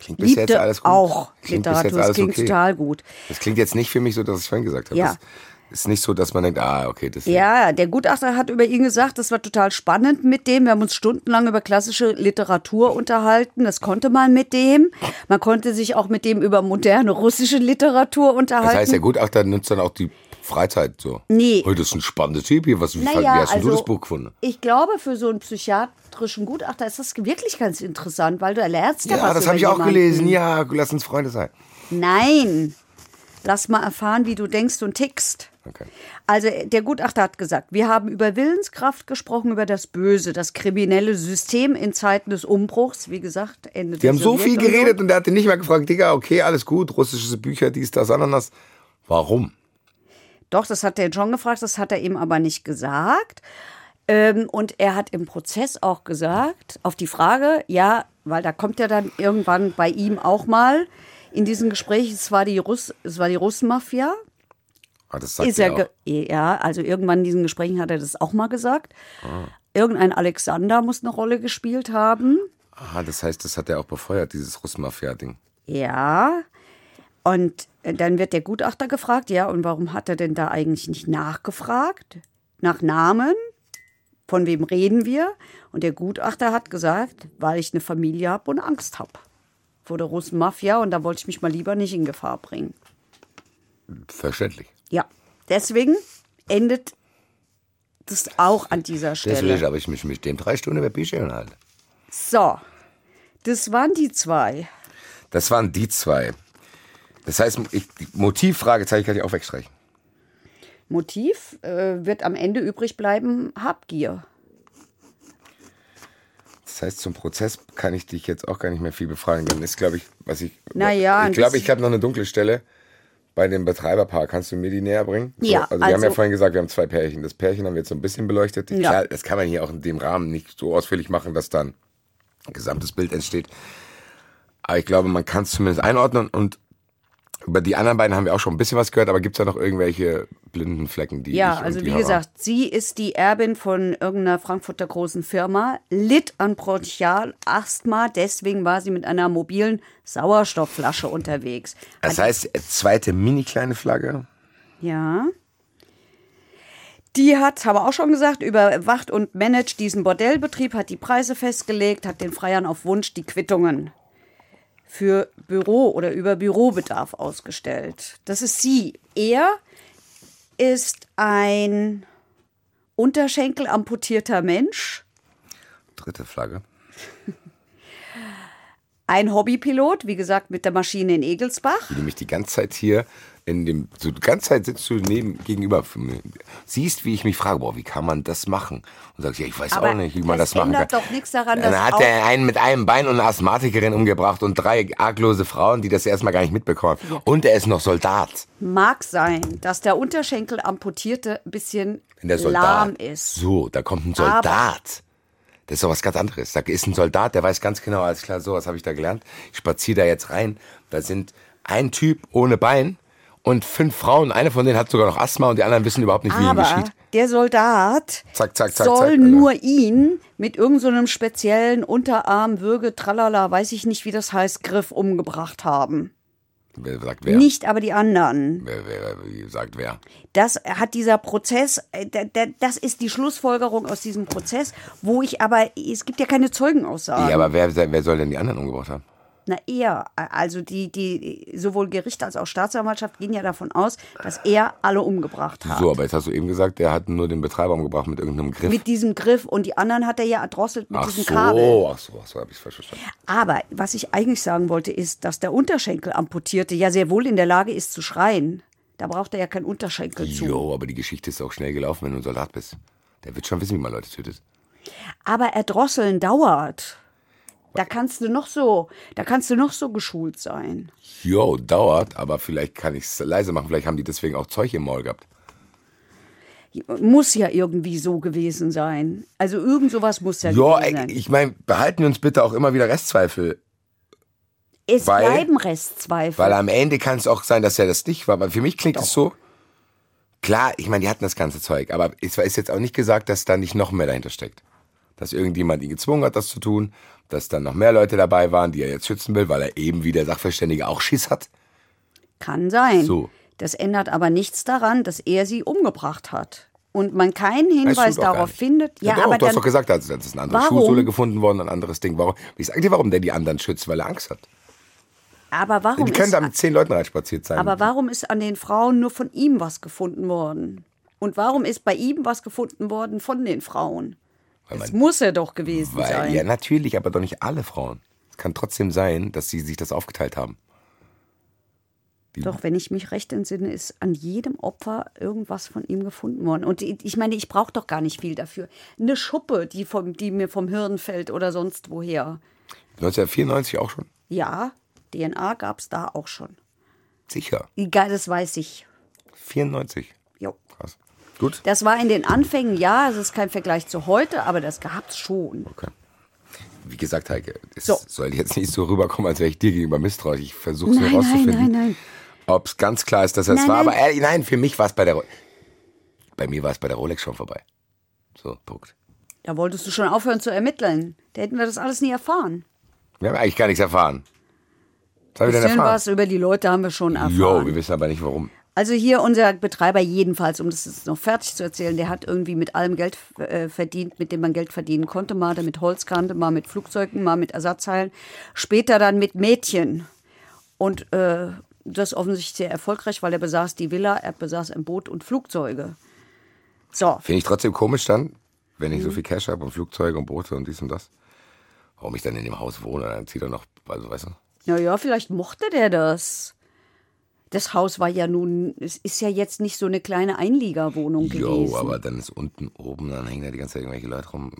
Klingt bis liebte jetzt alles gut. auch klingt Literatur, das klingt okay. total gut. Das klingt jetzt nicht für mich so, dass ich vorhin gesagt habe. Ja. Das ist nicht so, dass man denkt, ah, okay, das Ja, der Gutachter hat über ihn gesagt, das war total spannend mit dem. Wir haben uns stundenlang über klassische Literatur unterhalten. Das konnte man mit dem. Man konnte sich auch mit dem über moderne russische Literatur unterhalten. Das heißt, der Gutachter nutzt dann auch die Freizeit so. Nee. Das ist ein spannender Typ hier. Was, wie, Naja, wie hast also, du das Buch gefunden? Ich glaube, für so einen psychiatrischen Gutachter ist das wirklich ganz interessant, weil du lernst ja, Ja, was das habe ich auch gelesen. Ja, lass uns Freunde sein. Nein. Lass mal erfahren, wie du denkst und tickst. Okay. Also der Gutachter hat gesagt, wir haben über Willenskraft gesprochen, über das Böse, das kriminelle System in Zeiten des Umbruchs. Wie gesagt, Ende der haben so viel geredet und der hat den nicht mehr gefragt, Digga, okay, alles gut, russische Bücher, dies, das, Ananas. Warum? Doch, das hat der John gefragt, das hat er ihm aber nicht gesagt. Ähm, und er hat im Prozess auch gesagt, auf die Frage, ja, weil da kommt ja dann irgendwann bei ihm auch mal in diesem Gespräch, es war die, Russ, es war die Russenmafia. Ah, das sagt Ist er ja, also irgendwann in diesen Gesprächen hat er das auch mal gesagt. Ah. Irgendein Alexander muss eine Rolle gespielt haben. Aha, das heißt, das hat er auch befeuert, dieses Russmafia-Ding. Ja. Und dann wird der Gutachter gefragt, ja, und warum hat er denn da eigentlich nicht nachgefragt? Nach Namen? Von wem reden wir? Und der Gutachter hat gesagt, weil ich eine Familie habe und Angst habe vor der russen Mafia und da wollte ich mich mal lieber nicht in Gefahr bringen. Verständlich. Ja, deswegen endet das auch an dieser Deswegen Stelle. habe ich mich mit dem drei Stunden über Bücher unterhalten. So, das waren die zwei. Das waren die zwei. Das heißt, ich, die Motivfragezeichen kann ich auch wegstreichen. Motiv äh, wird am Ende übrig bleiben, Habgier. Das heißt, zum Prozess kann ich dich jetzt auch gar nicht mehr viel befragen. Dann ist, glaube ich, was ich. Naja, ich glaube, ich habe noch eine dunkle Stelle bei dem Betreiberpaar. Kannst du mir die näher bringen? Ja, also, wir haben ja also- vorhin gesagt, wir haben zwei Pärchen. Das Pärchen haben wir jetzt so ein bisschen beleuchtet. Ja. Klar, das kann man hier auch in dem Rahmen nicht so ausführlich machen, dass dann ein gesamtes Bild entsteht. Aber ich glaube, man kann es zumindest einordnen und über die anderen beiden haben wir auch schon ein bisschen was gehört, aber gibt es da noch irgendwelche blinden Flecken, die Ja, also wie gesagt, sie ist die Erbin von irgendeiner Frankfurter großen Firma, litt an Bronchialasthma, deswegen war sie mit einer mobilen Sauerstoffflasche unterwegs. Das heißt, zweite mini kleine Flagge. Ja. Die hat, haben wir auch schon gesagt, überwacht und managt diesen Bordellbetrieb, hat die Preise festgelegt, hat den Freiern auf Wunsch die Quittungen für Büro oder über Bürobedarf ausgestellt. Das ist sie. Er ist ein Unterschenkel amputierter Mensch, Dritte Flagge. ein Hobbypilot, wie gesagt, mit der Maschine in Egelsbach. die mich die ganze Zeit hier in dem, so die ganze Zeit sitzt du neben, gegenüber von mir. Siehst, wie ich mich frage, boah, wie kann man das machen? Und sagst, ja, ich weiß Aber auch nicht, wie man das das, machen kann. doch nichts daran, Dann dass hat auch- er einen mit einem Bein und eine Asthmatikerin umgebracht und drei arglose Frauen, die das erstmal gar nicht mitbekommen. Und er ist noch Soldat. Mag sein, dass der Unterschenkel amputierte ein bisschen Wenn der Soldat. lahm ist. So, da kommt ein Soldat. das ist doch was ganz anderes. Da ist ein Soldat, der weiß ganz genau, alles klar, so, was habe ich da gelernt. Ich spaziere da jetzt rein. Da sind ein Typ ohne Bein und fünf Frauen. Eine von denen hat sogar noch Asthma und die anderen wissen überhaupt nicht, wie ihm Aber geschieht. der Soldat Zack, zack, zack, soll Alter. nur ihn mit irgendeinem so speziellen Unterarm, Würge, Tralala, weiß ich nicht, wie das heißt, Griff umgebracht haben. Wer sagt wer? Nicht aber die anderen. Wer, wer, wie sagt wer? Das hat dieser Prozess, äh, da- da- das ist die Schlussfolgerung aus diesem Prozess, wo ich aber, es gibt ja keine Zeugenaussagen. Ja, aber wer, wer soll denn die anderen umgebracht haben? Na, er. Also die, die, sowohl Gericht als auch Staatsanwaltschaft gehen ja davon aus, dass er alle umgebracht hat. So, aber jetzt hast du eben gesagt, der hat nur den Betreiber umgebracht mit irgendeinem Griff. Mit diesem Griff und die anderen hat er ja erdrosselt mit ach diesem so, Kabel. ach so, ach so, hab ich falsch verstanden. Aber was ich eigentlich sagen wollte, ist, dass der Unterschenkel amputierte ja sehr wohl in der Lage ist zu schreien. Da braucht er ja keinen Unterschenkel zu. Jo, aber die Geschichte ist auch schnell gelaufen, wenn du ein Soldat bist. Der wird schon wissen, wie man Leute tötet. Aber erdrosseln dauert. Da kannst du noch so, da kannst du noch so geschult sein. Jo, dauert, aber vielleicht kann ich es leise machen. Vielleicht haben die deswegen auch Zeug im Maul gehabt. Muss ja irgendwie so gewesen sein. Also irgend sowas muss ja Ja, gewesen sein. ich meine, behalten wir uns bitte auch immer wieder Restzweifel. es weil- bleiben Restzweifel. Weil am Ende kann es auch sein, dass er das nicht war. Aber für mich klingt es so. Klar, ich meine, die hatten das ganze Zeug. Aber es ist jetzt auch nicht gesagt, dass da nicht noch mehr dahinter steckt. Dass irgendjemand ihn gezwungen hat, das zu tun. Dass dann noch mehr Leute dabei waren, die er jetzt schützen will, weil er eben wie der Sachverständige auch Schiss hat. Kann sein. So. Das ändert aber nichts daran, dass er sie umgebracht hat. Und man keinen Hinweis darauf findet. Ja, Ja, doch, aber du hast doch gesagt, da ist da eine andere Warum? Schuhsohle gefunden worden, ein anderes Ding. Warum? Ich sag dir, warum der die anderen schützt, weil er Angst hat. aber warum Die können da ist, mit zehn Leuten reinspaziert sein. aber warum ist an den Frauen nur von ihm was gefunden worden? Und warum ist bei ihm was gefunden worden von den Frauen? Das muss er doch gewesen weil, sein. ja, natürlich, aber doch nicht alle Frauen. Es kann trotzdem sein, dass sie sich das aufgeteilt haben. Doch, wenn ich mich recht entsinne, ist an jedem Opfer irgendwas von ihm gefunden worden. Und die- ich meine, ich brauche doch gar nicht viel dafür. Eine Schuppe, die, vom, die mir vom Hirn fällt oder sonst woher. 1994 auch schon? Ja, DNA gab es da auch schon. Sicher. Egal, das weiß ich. 94. Gut. Das war in den Anfängen, ja, es ist kein Vergleich zu heute, aber das gab es schon. Okay. Wie gesagt, Heike, es So. soll jetzt nicht so rüberkommen, als wäre ich dir gegenüber misstrauisch. Ich versuche es nur Nein, nein, rauszufinden. nein, nein. Ob es ganz klar ist, dass es Nein, war. nein. Aber ehrlich, nein, für mich war es bei der. Ro- Bei mir war es bei der Rolex schon vorbei. So, Punkt. Da wolltest du schon aufhören zu ermitteln. Da hätten wir das alles nie erfahren. Wir haben eigentlich gar nichts erfahren. Was haben wir denn Bisschen erfahren? was über die Leute haben wir schon erfahren. Jo, wir wissen aber nicht warum. Also hier unser Betreiber jedenfalls, um das jetzt noch fertig zu erzählen, der hat irgendwie mit allem Geld äh, verdient, mit dem man Geld verdienen konnte. Mal mit Holzkante, mal mit Flugzeugen, mal mit Ersatzteilen. Später dann mit Mädchen. Und äh, das offensichtlich sehr erfolgreich, weil er besaß die Villa, er besaß ein Boot und Flugzeuge. So, Finde ich trotzdem komisch dann, wenn ich so Mhm. viel Cash habe und Flugzeuge und Boote und dies und das. Warum ich dann in dem Haus wohne, dann zieht er noch, also weißt du. naja, vielleicht mochte der das. Das Haus war ja nun, es ist ja jetzt nicht so eine kleine Einliegerwohnung gewesen. Jo, aber dann ist unten oben, dann hängen da die ganze Zeit irgendwelche Leute rum.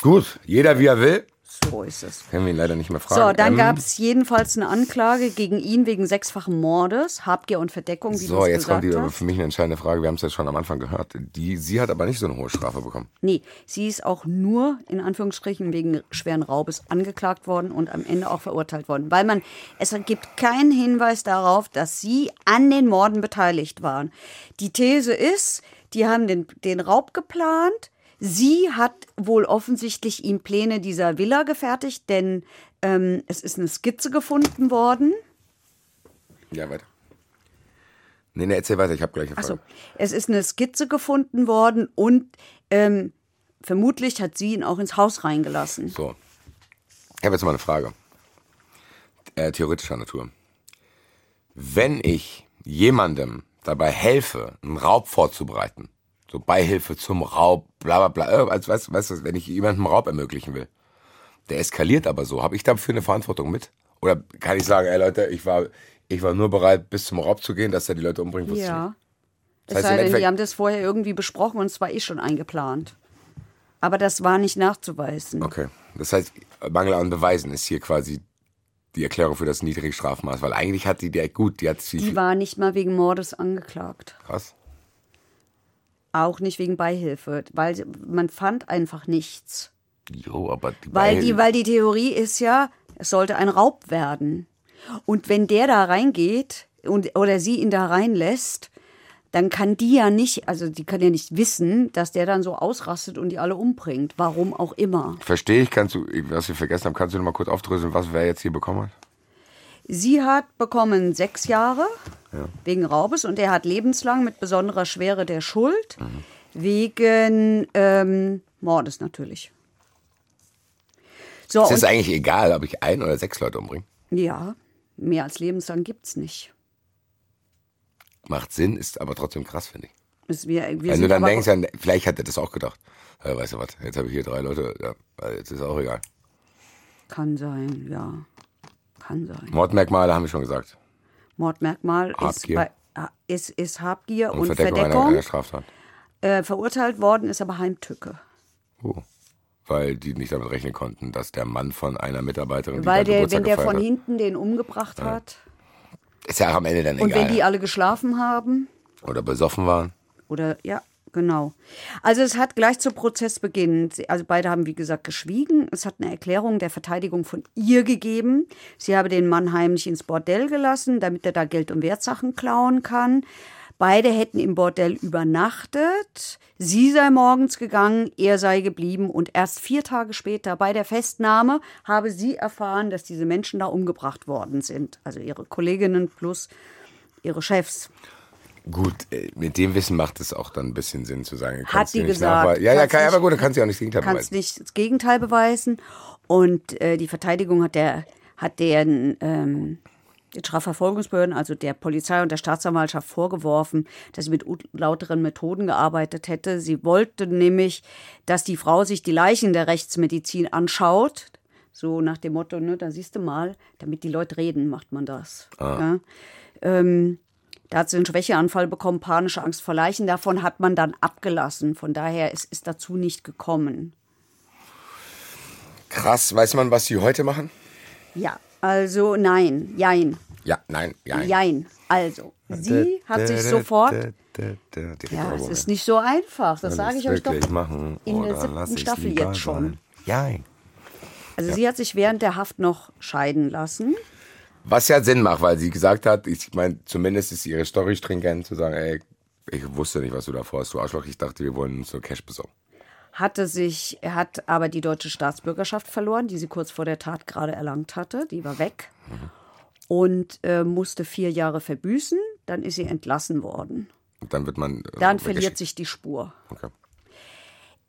Gut, jeder wie er will. So ist es. Können wir ihn leider nicht mehr fragen. So, dann Ähm, gab es jedenfalls eine Anklage gegen ihn wegen sechsfachen Mordes, Habgier und Verdeckung, wie So, jetzt kommt die hast. für mich eine entscheidende Frage. Wir haben es ja schon am Anfang gehört. Die, sie hat aber nicht so eine hohe Strafe bekommen. Nee, sie ist auch nur in Anführungsstrichen wegen schweren Raubes angeklagt worden und am Ende auch verurteilt worden, weil man es gibt keinen Hinweis darauf, dass sie an den Morden beteiligt waren. Die These ist, die haben den, den Raub geplant. Sie hat wohl offensichtlich ihm Pläne dieser Villa gefertigt, denn ähm, es ist eine Skizze gefunden worden. Ja, weiter. Nee, nee, erzähl weiter. Ich habe gleich eine Achso, Frage. es ist eine Skizze gefunden worden und ähm, vermutlich hat sie ihn auch ins Haus reingelassen. So. Ich habe jetzt mal eine Frage. Äh, theoretischer Natur. Wenn ich jemandem dabei helfe, einen Raub vorzubereiten, so Beihilfe zum Raub, bla bla bla, äh, als weißt, weißt du, wenn ich jemandem Raub ermöglichen will, der eskaliert aber so, habe ich dafür eine Verantwortung mit? Oder kann ich sagen, ey Leute, ich war, ich war nur bereit, bis zum Raub zu gehen, dass er die Leute umbringt? wusste. Ja. Das Es heißt, sei im denn, die haben das vorher irgendwie besprochen und es war eh schon eingeplant. Aber das war nicht nachzuweisen. Okay. Das heißt, Mangel an Beweisen ist hier quasi die Erklärung für das niedrige Strafmaß, weil eigentlich hat die der gut, die hat sie Die war nicht mal wegen Mordes angeklagt. krass. Auch nicht wegen Beihilfe, weil man fand einfach nichts. Jo, aber die Weil die, weil die Theorie ist ja, es sollte ein Raub werden. Und wenn der da reingeht und, oder sie ihn da reinlässt, dann kann die ja nicht, also die kann ja nicht wissen, dass der dann so ausrastet und die alle umbringt. Warum auch immer. Verstehe ich, kannst du, was wir vergessen haben, kannst du noch mal kurz aufdröseln, was wer jetzt hier bekommen hat? Sie hat bekommen sechs Jahre wegen Raubes und er hat lebenslang mit besonderer Schwere der Schuld wegen ähm, Mordes natürlich. So, Es ist und, eigentlich egal, ob ich ein oder sechs Leute umbringe. ja, mehr als lebenslang gibt's nicht. Macht Sinn, ist aber trotzdem krass, finde ich. Es- Wir, wir Wenn du dann denkst, dann, vielleicht hat er das auch gedacht. Ja, weißt du was, jetzt habe ich hier drei Leute, ja, also jetzt ist auch egal. Kann sein, ja. Kann sein. Mordmerkmale haben wir schon gesagt. Mordmerkmal ist, Habgier. bei, ah, ist, ist Habgier und, Und, Verdeckung, Einer, Verdeckung. einer Straftat. Äh, verurteilt worden ist aber Heimtücke. Oh. Weil die nicht damit rechnen konnten, dass der Mann von einer Mitarbeiterin, Weil der, Geburtstag wenn der von hat, hinten den umgebracht hat ist ja am Ende dann und egal. wenn die alle geschlafen haben, Oder besoffen waren. Oder ja, genau. Also es hat gleich zu Prozessbeginn, also beide haben wie gesagt geschwiegen. Es hat eine Erklärung der Verteidigung von ihr gegeben. Sie habe den Mann heimlich ins Bordell gelassen, damit er da Geld und Wertsachen klauen kann. Beide hätten im Bordell übernachtet. Sie sei morgens gegangen, er sei geblieben und erst vier Tage später bei der Festnahme habe sie erfahren, dass diese Menschen da umgebracht worden sind. Also ihre Kolleginnen plus ihre Chefs. Gut, äh, mit dem Wissen macht es auch dann ein bisschen Sinn zu sagen. Hat kannst die gesagt. Ja, ja, kannst kann, aber nicht- gut, dann kannst du ja auch nicht das Gegenteil kannst beweisen. nicht das Gegenteil beweisen. Und äh, die Verteidigung hat der hat den, ähm, den Strafverfolgungsbehörden, also der Polizei und der Staatsanwaltschaft vorgeworfen, dass sie mit lauteren Methoden gearbeitet hätte. Sie wollte nämlich, dass die Frau sich die Leichen der Rechtsmedizin anschaut. So nach dem Motto, ne, da siehst du mal, damit die Leute reden, macht man das. Ja. Ähm, da hat sie einen Schwächeanfall bekommen, panische Angst vor Leichen. Davon hat man dann abgelassen. Von daher ist es dazu nicht gekommen. Krass, weiß man, was die heute machen? Ja, also nein, jein, Ja, nein, ja. jein. Also, sie hat sich sofort. Ja, es ist nicht so einfach, das sage ich euch doch machen in der siebten Staffel jetzt schon. sein? Ja. Also, sie hat sich während der Haft noch scheiden lassen. Was ja Sinn macht, weil sie gesagt hat, ich meine, zumindest ist ihre Story stringent zu sagen, ey, ich wusste nicht, was du da vorhast, du Arschloch, ich dachte, wir wollen uns nur Cash besorgen. Hatte sich, er hat aber die deutsche Staatsbürgerschaft verloren, die sie kurz vor der Tat gerade erlangt hatte. Die war weg und äh, musste vier Jahre verbüßen. Dann ist sie entlassen worden. Und dann wird man. äh, Dann verliert sich die Spur. Okay.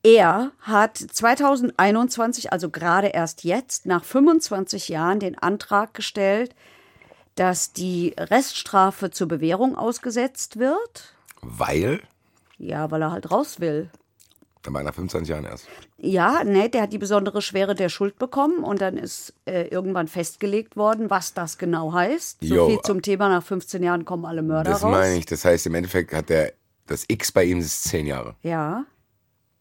Er hat 2021, also gerade erst jetzt, nach 25 Jahren, den Antrag gestellt, dass die Reststrafe zur Bewährung ausgesetzt wird. Weil, Ja, weil er halt raus will. dann war er nach 25 Jahren erst. Ja, ne, der hat die besondere Schwere der Schuld bekommen und dann ist äh, irgendwann festgelegt worden, was das genau heißt. So Jo. viel zum Thema, nach 15 Jahren kommen alle Mörder Das raus. meine ich. Das heißt, im Endeffekt hat der, das X bei ihm ist 10 Jahre. Ja,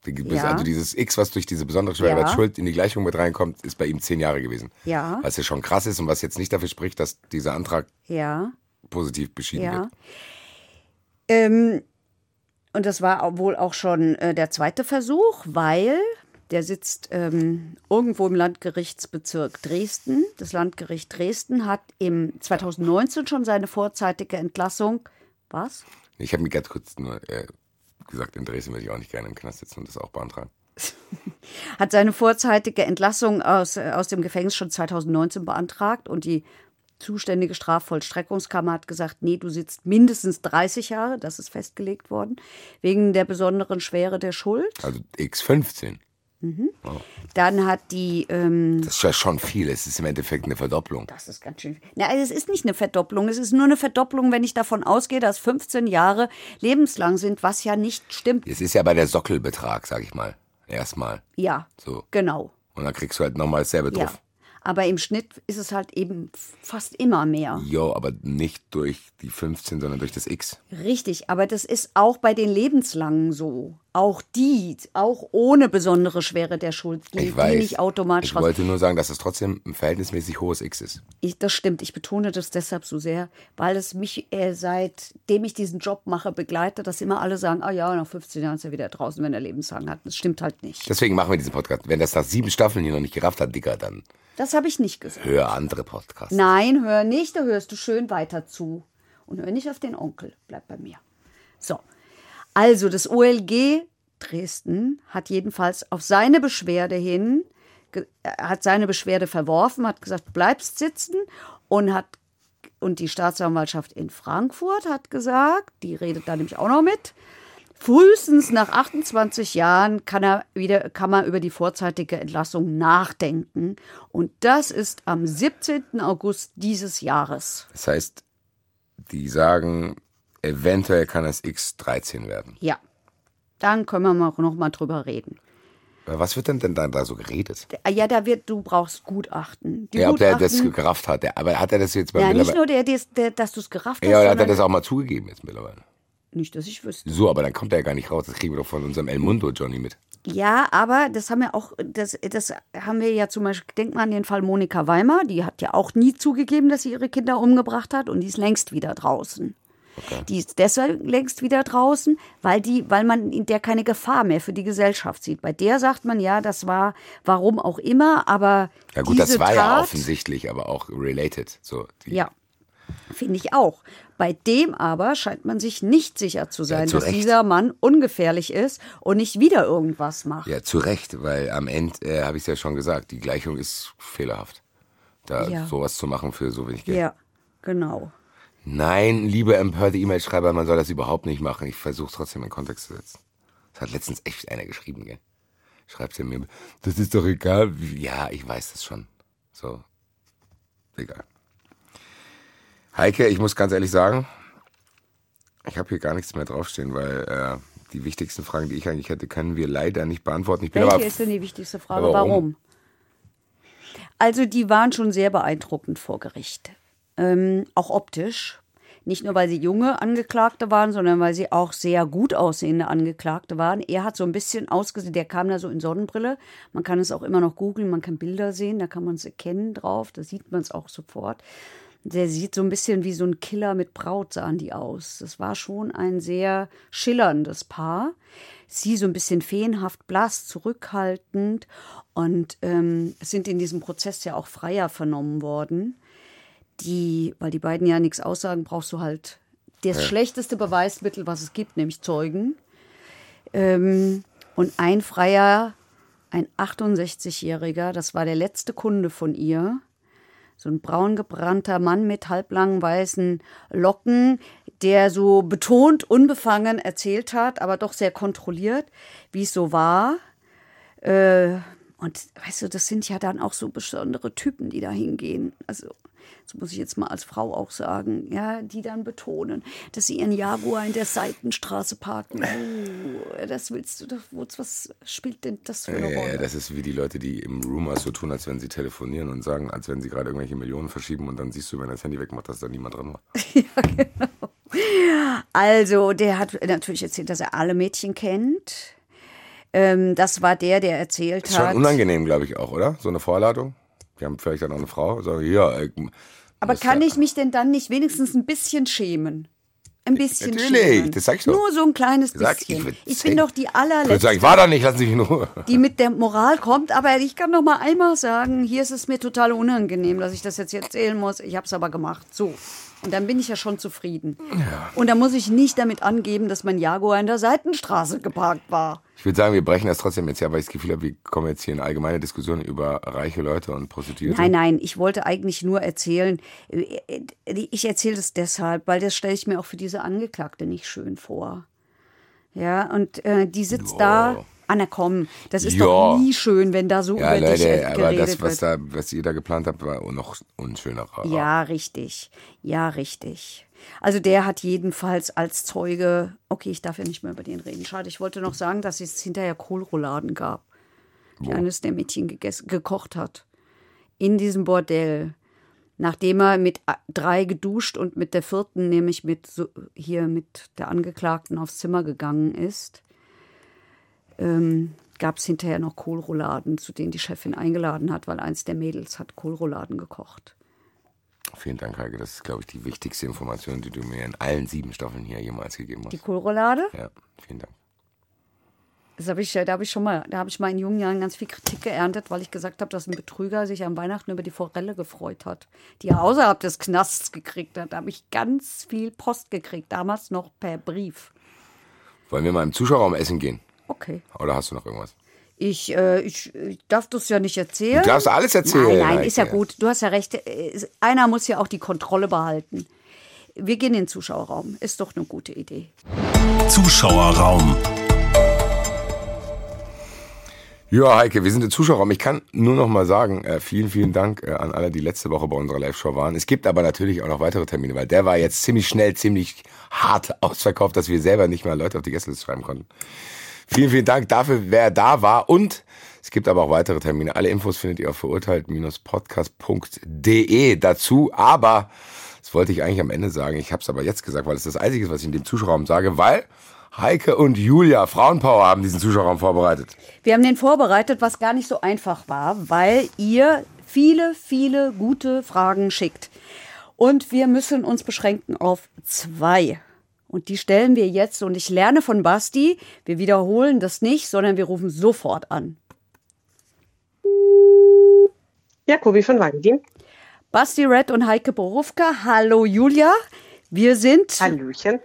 Ja. Also dieses X, was durch diese besondere Schwere Ja. in die Gleichung mit reinkommt, ist bei ihm 10 Jahre gewesen. Ja. Was ja schon krass ist und was jetzt nicht dafür spricht, dass dieser Antrag ja. positiv beschieden wird. Ähm, und das war wohl auch schon äh, der zweite Versuch, weil der sitzt ähm, irgendwo im Landgerichtsbezirk Dresden. Das Landgericht Dresden hat im 2019 schon seine vorzeitige Entlassung. Was? Ich habe mir ganz kurz nur äh, gesagt, in Dresden würde ich auch nicht gerne im Knast sitzen und das auch beantragen. Hat seine vorzeitige Entlassung aus, aus dem Gefängnis schon 2019 beantragt und die zuständige Strafvollstreckungskammer hat gesagt, nee, du sitzt mindestens 30 Jahre, das ist festgelegt worden, wegen der besonderen Schwere der Schuld. Also X15. Dann hat die, ähm, Das ist ja schon viel. Es ist im Endeffekt eine Verdopplung. das ist ganz schön. Na, also es ist nicht eine Verdopplung, es ist nur eine Verdopplung, wenn ich davon ausgehe, dass 15 Jahre lebenslang sind, was ja nicht stimmt. Es ist ja bei der Sockelbetrag, sag ich mal. Erstmal. Ja, So. genau. Und dann kriegst du halt nochmal dasselbe Ja. drauf. Aber im Schnitt ist es halt eben fast immer mehr. Jo, aber nicht durch die 15, sondern durch das X. Richtig, aber das ist auch bei den Lebenslangen so. Auch die, auch ohne besondere Schwere der Schuld, Ich die weiß. nicht automatisch ich wollte nur sagen, dass es trotzdem ein verhältnismäßig hohes X ist. Ich, das stimmt, ich betone das deshalb so sehr, weil es mich, äh, seitdem ich diesen Job mache, begleitet, dass immer alle sagen, ah ja, nach 15 Jahren ist er wieder draußen, wenn er lebenslang hat. Das stimmt halt nicht. Deswegen machen wir diesen Podcast. Wenn das nach sieben Staffeln hier noch nicht gerafft hat, Dicker, dann Das habe ich nicht gesagt. hör andere Podcasts. Nein, hör nicht, da hörst du schön weiter zu. Und hör nicht auf den Onkel, bleib bei mir. So, also das OLG Dresden hat jedenfalls auf seine Beschwerde hin, äh, hat seine Beschwerde verworfen, hat gesagt, bleibst sitzen und hat und die Staatsanwaltschaft in Frankfurt hat gesagt, die redet da nämlich auch noch mit, Frühestens nach 28 Jahren kann, er wieder, kann man über die vorzeitige Entlassung nachdenken. Und das ist am 17. August dieses Jahres. Das heißt, die sagen, eventuell kann es X13 werden. Ja. Dann können wir mal noch mal drüber reden. Was wird denn denn da, da so geredet? Ah, Ja, da wird, du brauchst Gutachten. Die Ja, ob der das Gutachten- gerafft hat. Der, aber hat er das jetzt bei ja, nicht nur der, der, der dass du es gerafft hast, Ja, oder hat er das auch mal zugegeben jetzt mittlerweile? Nicht, dass ich wüsste. So, aber dann kommt er ja gar nicht raus. Das kriegen wir doch von unserem El Mundo Johnny mit. Ja, aber das haben wir auch, das, das haben wir ja zum Beispiel, denk mal an den Fall Monika Weimer, die hat ja auch nie zugegeben, dass sie ihre Kinder umgebracht hat und die ist längst wieder draußen. Die ist deshalb längst wieder draußen, weil die, weil man in der keine Gefahr mehr für die Gesellschaft sieht. Bei der sagt man ja, das war, warum auch immer, aber Ja gut, diese das war Tat, ja offensichtlich, aber auch related. So, Ja, finde ich auch. Bei dem aber scheint man sich nicht sicher zu sein, zu dass Recht. dieser Mann ungefährlich ist und nicht wieder irgendwas macht. Ja, zu Recht, weil am Ende, äh, habe ich es ja schon gesagt, die Gleichung ist fehlerhaft. Da Ja. sowas zu machen für so wenig Geld. Ja, genau. Nein, liebe empörte E-Mail-Schreiber, man soll das überhaupt nicht machen. Ich versuche trotzdem in Kontext zu setzen. Das hat letztens echt einer geschrieben, gell? Schreibt er mir, das ist doch egal. Ja, ich weiß das schon. So. Egal. Heike, ich muss ganz ehrlich sagen, ich habe hier gar nichts mehr draufstehen, weil äh, die wichtigsten Fragen, die ich eigentlich hätte, können wir leider nicht beantworten. Ich bin Welche aber ist denn die wichtigste Frage? Warum? warum? Also die waren schon sehr beeindruckend vor Gericht. Ähm, auch optisch. Nicht nur, weil sie junge Angeklagte waren, sondern weil sie auch sehr gut aussehende Angeklagte waren. Er hat so ein bisschen ausgesehen, der kam da so in Sonnenbrille. Man kann es auch immer noch googeln, man kann Bilder sehen, da kann man es erkennen drauf, da sieht man es auch sofort. Der sieht so ein bisschen wie so ein Killer mit Braut, sahen die aus. Das war schon ein sehr schillerndes Paar. Sie so ein bisschen feenhaft blass, zurückhaltend und ähm, es sind in diesem Prozess ja auch Freier vernommen worden. Die, weil die beiden ja nichts aussagen, brauchst du halt das schlechteste Beweismittel, was es gibt, nämlich Zeugen. Ähm, und ein Freier, ein 68-Jähriger, das war der letzte Kunde von ihr, so ein braun gebrannter Mann mit halblangen weißen Locken, der so betont unbefangen erzählt hat, aber doch sehr kontrolliert, wie es so war. Äh, und weißt du, das sind ja dann auch so besondere Typen, die da hingehen. Also, das muss ich jetzt mal als Frau auch sagen, ja, die dann betonen, dass sie ihren Jaguar in der Seitenstraße parken. Oh, das willst du doch, was spielt denn das für eine Ja, Rolle? ja, das ist wie die Leute, die im Rumors so tun, als wenn sie telefonieren und sagen, als wenn sie gerade irgendwelche Millionen verschieben und dann siehst du, wenn das Handy wegmacht, dass da niemand dran war. Also, der hat natürlich erzählt, dass er alle Mädchen kennt. Ähm, das war der, der erzählt Ist schon hat. unangenehm, glaube ich auch, oder? So eine Vorladung. Wir haben vielleicht dann auch eine Frau. So, ja, äh, Aber kann ja- ich mich denn dann nicht wenigstens ein bisschen schämen? Ein bisschen Natürlich, schämen. das sag ich doch. Nur so ein kleines Sag, ich bisschen. Ich, sagen- bin doch die Ich allerletzte, sagen, ich war da nicht, lassen Sie mich in Ruhe. die mit der Moral kommt. Aber ich kann doch mal einmal sagen, hier ist es mir total unangenehm, dass ich das jetzt erzählen muss. Ich habe es aber gemacht. So. Und dann bin ich ja schon zufrieden. Und dann muss ich nicht damit angeben, dass mein Jaguar in der Seitenstraße geparkt war. Ich würde sagen, wir brechen das trotzdem jetzt ja, weil ich das Gefühl habe, wir kommen jetzt hier in eine allgemeine Diskussion über reiche Leute und Prostituierte. Nein, nein, ich wollte eigentlich nur erzählen, äh, ich erzähle das deshalb, weil das stelle ich mir auch für diese Angeklagte nicht schön vor. Ja, und äh, die sitzt Ja. da. Anna, komm, das ist Ja. doch nie schön, wenn da so Ja, über dich äh, Leute, aber geredet das, was, da, was ihr da geplant habt, war noch unschöner. Ja, richtig. Ja, richtig. Also der hat jedenfalls als Zeuge, okay, ich darf ja nicht mehr über den reden. Schade, ich wollte noch sagen, dass es hinterher Kohlrouladen gab, die eines der Mädchen gegessen, gekocht hat. In diesem Bordell. Nachdem er mit drei geduscht und mit der vierten, nämlich mit so, hier mit der Angeklagten aufs Zimmer gegangen ist, ähm, gab es hinterher noch Kohlrouladen, zu denen die Chefin eingeladen hat, weil eins der Mädels hat Kohlrouladen gekocht. Vielen Dank, Heike. Das ist, glaube ich, die wichtigste Information, die du mir in allen sieben Staffeln hier jemals gegeben Die hast. Kohlroulade? Ja, vielen Dank. Das habe ich, da habe ich schon mal, da habe ich mal in jungen Jahren ganz viel Kritik geerntet, weil ich gesagt habe, dass ein Betrüger sich an Weihnachten über die Forelle gefreut hat, die er außerhalb des Knasts gekriegt hat. Da habe ich ganz viel Post gekriegt, damals noch per Brief. Wollen wir mal im Zuschauerraum essen gehen? Okay. Oder hast du noch irgendwas? Ich, äh, ich, ich darf das ja nicht erzählen. Du darfst alles erzählen, Nein, nein, ist ja gut. Du hast ja recht. Äh, Einer muss ja auch die Kontrolle behalten. Wir gehen in den Zuschauerraum. Ist doch eine gute Idee. Zuschauerraum. Ja, Heike, wir sind im Zuschauerraum. Ich kann nur noch mal sagen, äh, vielen, vielen Dank äh, an alle, die letzte Woche bei unserer Live-Show waren. Es gibt aber natürlich auch noch weitere Termine, weil der war jetzt ziemlich schnell, ziemlich hart ausverkauft, dass wir selber nicht mehr Leute auf die Gästeliste schreiben konnten. Vielen, vielen Dank dafür, wer da war. Und es gibt aber auch weitere Termine. Alle Infos findet ihr auf verurteilt-podcast.de dazu. Aber, das wollte ich eigentlich am Ende sagen, ich habe es aber jetzt gesagt, weil es das Einzige ist, was ich in dem Zuschauerraum sage, weil Heike und Julia, Frauenpower, haben diesen Zuschauerraum vorbereitet. Wir haben den vorbereitet, was gar nicht so einfach war, weil ihr viele, viele gute Fragen schickt. Und wir müssen uns beschränken auf zwei. Und die stellen wir jetzt. Und ich lerne von Basti, wir wiederholen das nicht, sondern wir rufen sofort an. Jakobi von Wangdien. Basti Red und Heike Borufka. Hallo Julia. Wir sind Hallöchen.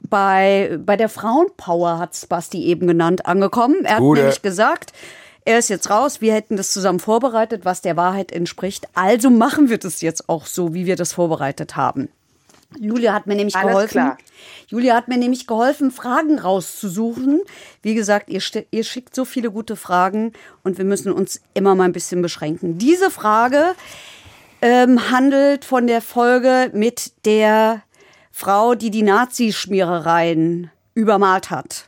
bei, bei der Frauenpower, hat Basti eben genannt, angekommen. Er hat Gute. nämlich gesagt, er ist jetzt raus, wir hätten das zusammen vorbereitet, was der Wahrheit entspricht. Also machen wir das jetzt auch so, wie wir das vorbereitet haben. Julia hat mir nämlich Alles geholfen. klar. Julia hat mir nämlich geholfen, Fragen rauszusuchen. Wie gesagt, ihr, ihr schickt so viele gute Fragen und wir müssen uns immer mal ein bisschen beschränken. Diese Frage ähm, handelt von der Folge mit der Frau, die die Nazischmierereien übermalt hat.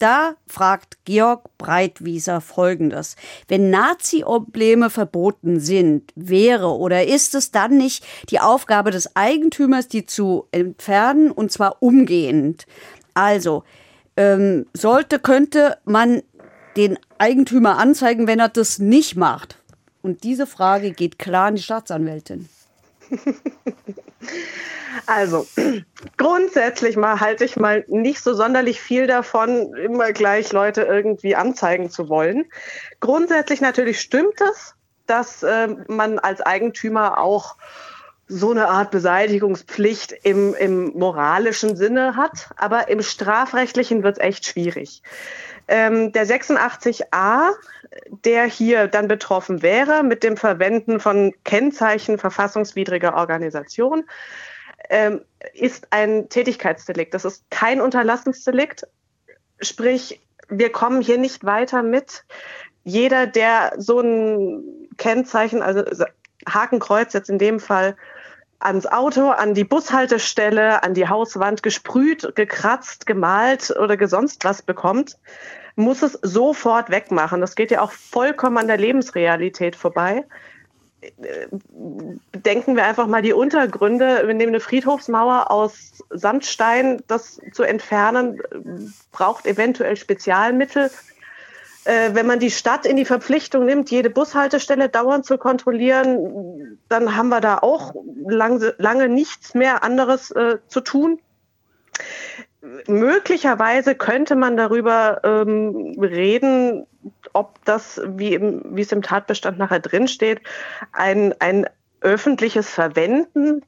Da fragt Georg Breitwieser Folgendes. Wenn Nazi-Embleme verboten sind, wäre oder ist es dann nicht die Aufgabe des Eigentümers, die zu entfernen und zwar umgehend? Also, ähm, sollte, könnte man den Eigentümer anzeigen, wenn er das nicht macht? Und diese Frage geht klar an die Staatsanwältin. Also, grundsätzlich mal halte ich mal nicht so sonderlich viel davon, immer gleich Leute irgendwie anzeigen zu wollen. Grundsätzlich natürlich stimmt es, dass ähm, man als Eigentümer auch so eine Art Beseitigungspflicht im, im moralischen Sinne hat, aber im strafrechtlichen wird es echt schwierig. Ähm, der 86a, der hier dann betroffen wäre mit dem Verwenden von Kennzeichen verfassungswidriger Organisation, ähm, ist ein Tätigkeitsdelikt. Das ist kein Unterlassungsdelikt. Sprich, wir kommen hier nicht weiter mit. Jeder, der so ein Kennzeichen, also Hakenkreuz jetzt in dem Fall, ans Auto, an die Bushaltestelle, an die Hauswand gesprüht, gekratzt, gemalt oder sonst was bekommt, muss es sofort wegmachen. Das geht ja auch vollkommen an der Lebensrealität vorbei. Bedenken wir einfach mal die Untergründe. Wir nehmen eine Friedhofsmauer aus Sandstein. Das zu entfernen braucht eventuell Spezialmittel. Äh, wenn man die Stadt in die Verpflichtung nimmt, jede Bushaltestelle dauernd zu kontrollieren, dann haben wir da auch lange, lange nichts mehr anderes äh, zu tun. Möglicherweise könnte man darüber ähm, reden, ob das, wie, im, wie es im Tatbestand nachher drinsteht, ein, ein öffentliches Verwenden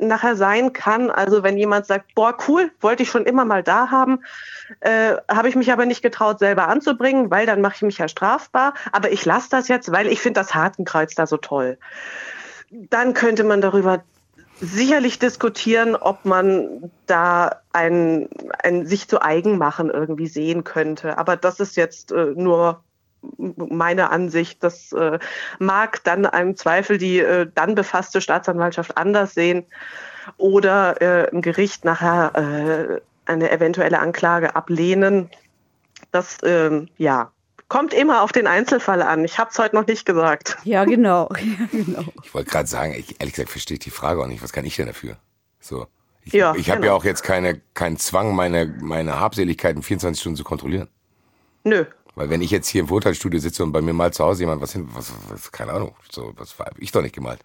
nachher sein kann. Also wenn jemand sagt, boah, cool, wollte ich schon immer mal da haben, äh, habe ich mich aber nicht getraut, selber anzubringen, weil dann mache ich mich ja strafbar. Aber ich lasse das jetzt, weil ich finde das Hakenkreuz da so toll. Dann könnte man darüber sicherlich diskutieren, ob man da ein, ein sich zu eigen machen irgendwie sehen könnte. Aber das ist jetzt äh, nur meine Ansicht. Das äh, mag dann im Zweifel die äh, dann befasste Staatsanwaltschaft anders sehen oder äh, im Gericht nachher äh, eine eventuelle Anklage ablehnen. Das, ähm, ja, kommt immer auf den Einzelfall an. Ich habe es heute noch nicht gesagt. Ja, genau. Ja, genau. Ich wollte gerade sagen, ich, ehrlich gesagt verstehe ich die Frage auch nicht. Was kann ich denn dafür? So. Ich, Ja, ich habe genau. ja auch jetzt keine, keinen Zwang, meine, meine Habseligkeiten 24 Stunden zu kontrollieren. Nö, Weil wenn ich jetzt hier im Vorteilstudio sitze und bei mir mal zu Hause jemand was hin, was, was keine Ahnung, so, was habe ich doch nicht gemalt.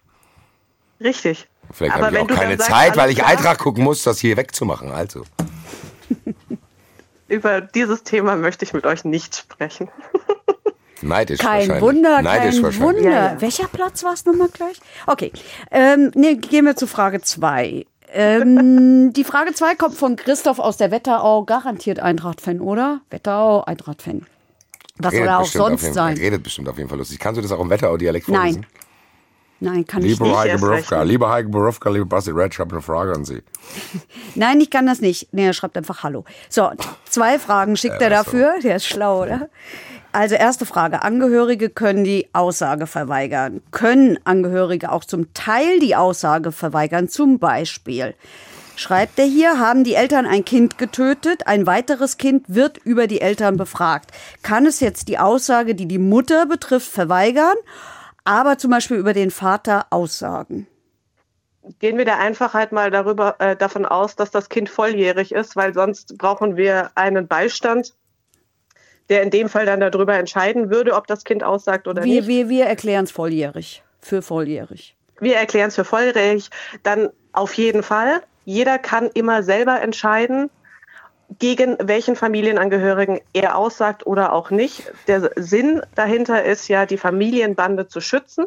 richtig. Vielleicht Aber habe ich wenn auch du keine sagst, Zeit, weil ich klar, Eintracht gucken muss, das hier wegzumachen. Also. Über dieses Thema möchte ich mit euch nicht sprechen. Neidisch Kein wahrscheinlich. Wunder, Neidisch kein wahrscheinlich. Wunder. Ja, ja. Welcher Platz war es nochmal gleich? Okay, ähm, nee, gehen wir zu Frage zwei. Ähm, die Frage zwei kommt von Christoph aus der Wetterau, garantiert Eintracht-Fan, oder? Wetterau, Eintracht-Fan. Was soll Redet er auch sonst jeden, sein? Redet bestimmt auf jeden Fall lustig. Kannst du das auch im Wetterau-Dialekt vorlesen? Nein, kann ich Liebe nicht. Heike Borowka, liebe Heike Borowka, liebe Basti Red, ich habe eine Frage an Sie. Nein, ich kann das nicht. Nee, er schreibt einfach Hallo. So, zwei Fragen schickt er dafür. Der ist schlau, oder? Also erste Frage. Angehörige können die Aussage verweigern. Können Angehörige auch zum Teil die Aussage verweigern? Zum Beispiel. Schreibt er hier, haben die Eltern ein Kind getötet, ein weiteres Kind wird über die Eltern befragt. Kann es jetzt die Aussage, die die Mutter betrifft, verweigern, aber zum Beispiel über den Vater aussagen? Gehen wir der Einfachheit mal darüber, äh, davon aus, dass das Kind volljährig ist, weil sonst brauchen wir einen Beistand, der in dem Fall dann darüber entscheiden würde, ob das Kind aussagt oder Wir, nicht. wir, wir erklären es volljährig. Für volljährig. Wir erklären es für volljährig. Dann auf jeden Fall. Jeder kann immer selber entscheiden, gegen welchen Familienangehörigen er aussagt oder auch nicht. Der Sinn dahinter ist ja, die Familienbande zu schützen.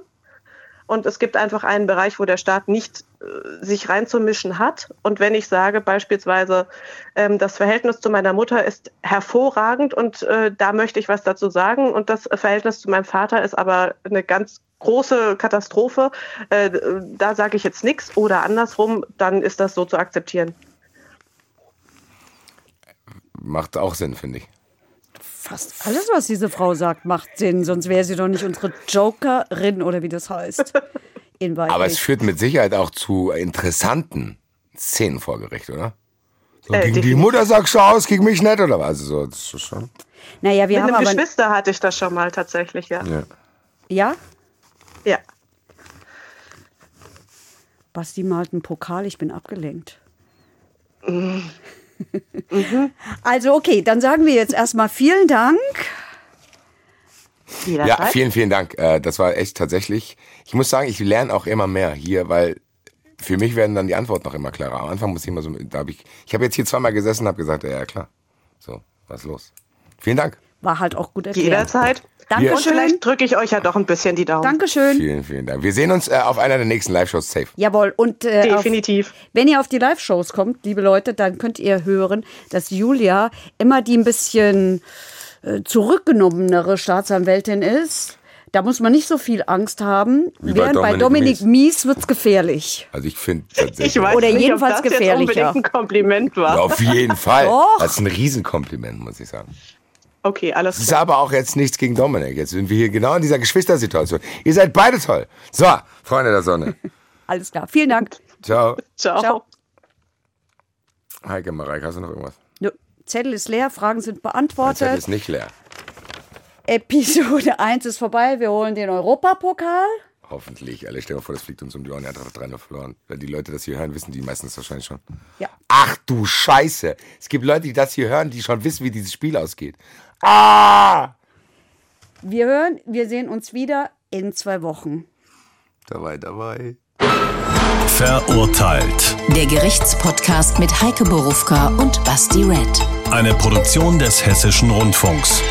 Und es gibt einfach einen Bereich, wo der Staat nicht äh, sich reinzumischen hat. Und wenn ich sage beispielsweise, ähm, das Verhältnis zu meiner Mutter ist hervorragend und äh, da möchte ich was dazu sagen und das Verhältnis zu meinem Vater ist aber eine ganz große Katastrophe, äh, da sage ich jetzt nichts oder andersrum, dann ist das so zu akzeptieren. Macht auch Sinn, finde ich. Fast alles, was diese Frau sagt, macht Sinn. Sonst wäre sie doch nicht unsere Jokerin oder wie das heißt. Aber es führt mit Sicherheit auch zu interessanten Szenen vor Gericht, oder? So, Äh, gegen die definitiv. Mutter sagst du aus, gegen mich nicht, oder was? Also so, das ist schon. naja, wir Mit haben einem aber. Geschwister hatte ich das schon mal tatsächlich, ja. Ja. Ja? Ja. Basti malt einen Pokal, ich bin abgelenkt. Mhm. Also, okay, dann sagen wir jetzt erstmal vielen Dank. Jederzeit. Ja, vielen, vielen Dank. Äh, Das war echt tatsächlich. Ich muss sagen, ich lerne auch immer mehr hier, weil für mich werden dann die Antworten noch immer klarer. Am Anfang muss ich immer so, da habe ich, ich habe jetzt hier zweimal gesessen und habe gesagt, ja, ja klar. So, was ist los? Vielen Dank. War halt auch gut erklärt. Jederzeit. Und Dankeschön. vielleicht drücke ich euch ja doch ein bisschen die Daumen. Dankeschön. Vielen, vielen Dank. Wir sehen uns äh, auf einer der nächsten Live-Shows safe. Jawohl, und äh, auf, Definitiv. wenn ihr auf die Live-Shows kommt, liebe Leute, dann könnt ihr hören, dass Julia immer die ein bisschen äh, zurückgenommenere Staatsanwältin ist. Da muss man nicht so viel Angst haben. Wie bei Während bei Dominik Dominik Mies wird's gefährlich. Also ich finde tatsächlich. Ich weiß Oder nicht, jedenfalls ob das gefährlicher. jetzt unbedingt ein Kompliment war. Ja, auf jeden Fall. Doch. Das ist ein Riesenkompliment, muss ich sagen. Okay, alles Es ist klar. aber auch jetzt nichts gegen Dominik. Jetzt sind wir hier genau in dieser Geschwistersituation. Ihr seid beide toll. So, Freunde der Sonne. Alles klar. Vielen Dank. Ciao. Ciao. Ciao. Heike, Mareike, hast du noch irgendwas? Nö, Zettel ist leer, Fragen sind Mein Zettel beantwortet. ist nicht leer. Episode 1 ist vorbei. Wir holen den Europapokal. Hoffentlich. Alle stell dir mal vor, das fliegt uns um die Ohren. Er hat 3 verloren. Wenn die Leute das hier hören, wissen die meistens wahrscheinlich schon. Ja. Ach du Scheiße. Es gibt Leute, die das hier hören, die schon wissen, wie dieses Spiel ausgeht. Ah! Wir hören, wir sehen uns wieder in zwei Wochen. Dabei, dabei. Verurteilt. Der Gerichtspodcast mit Heike Borufka und Basti Red. Eine Produktion des Hessischen Rundfunks.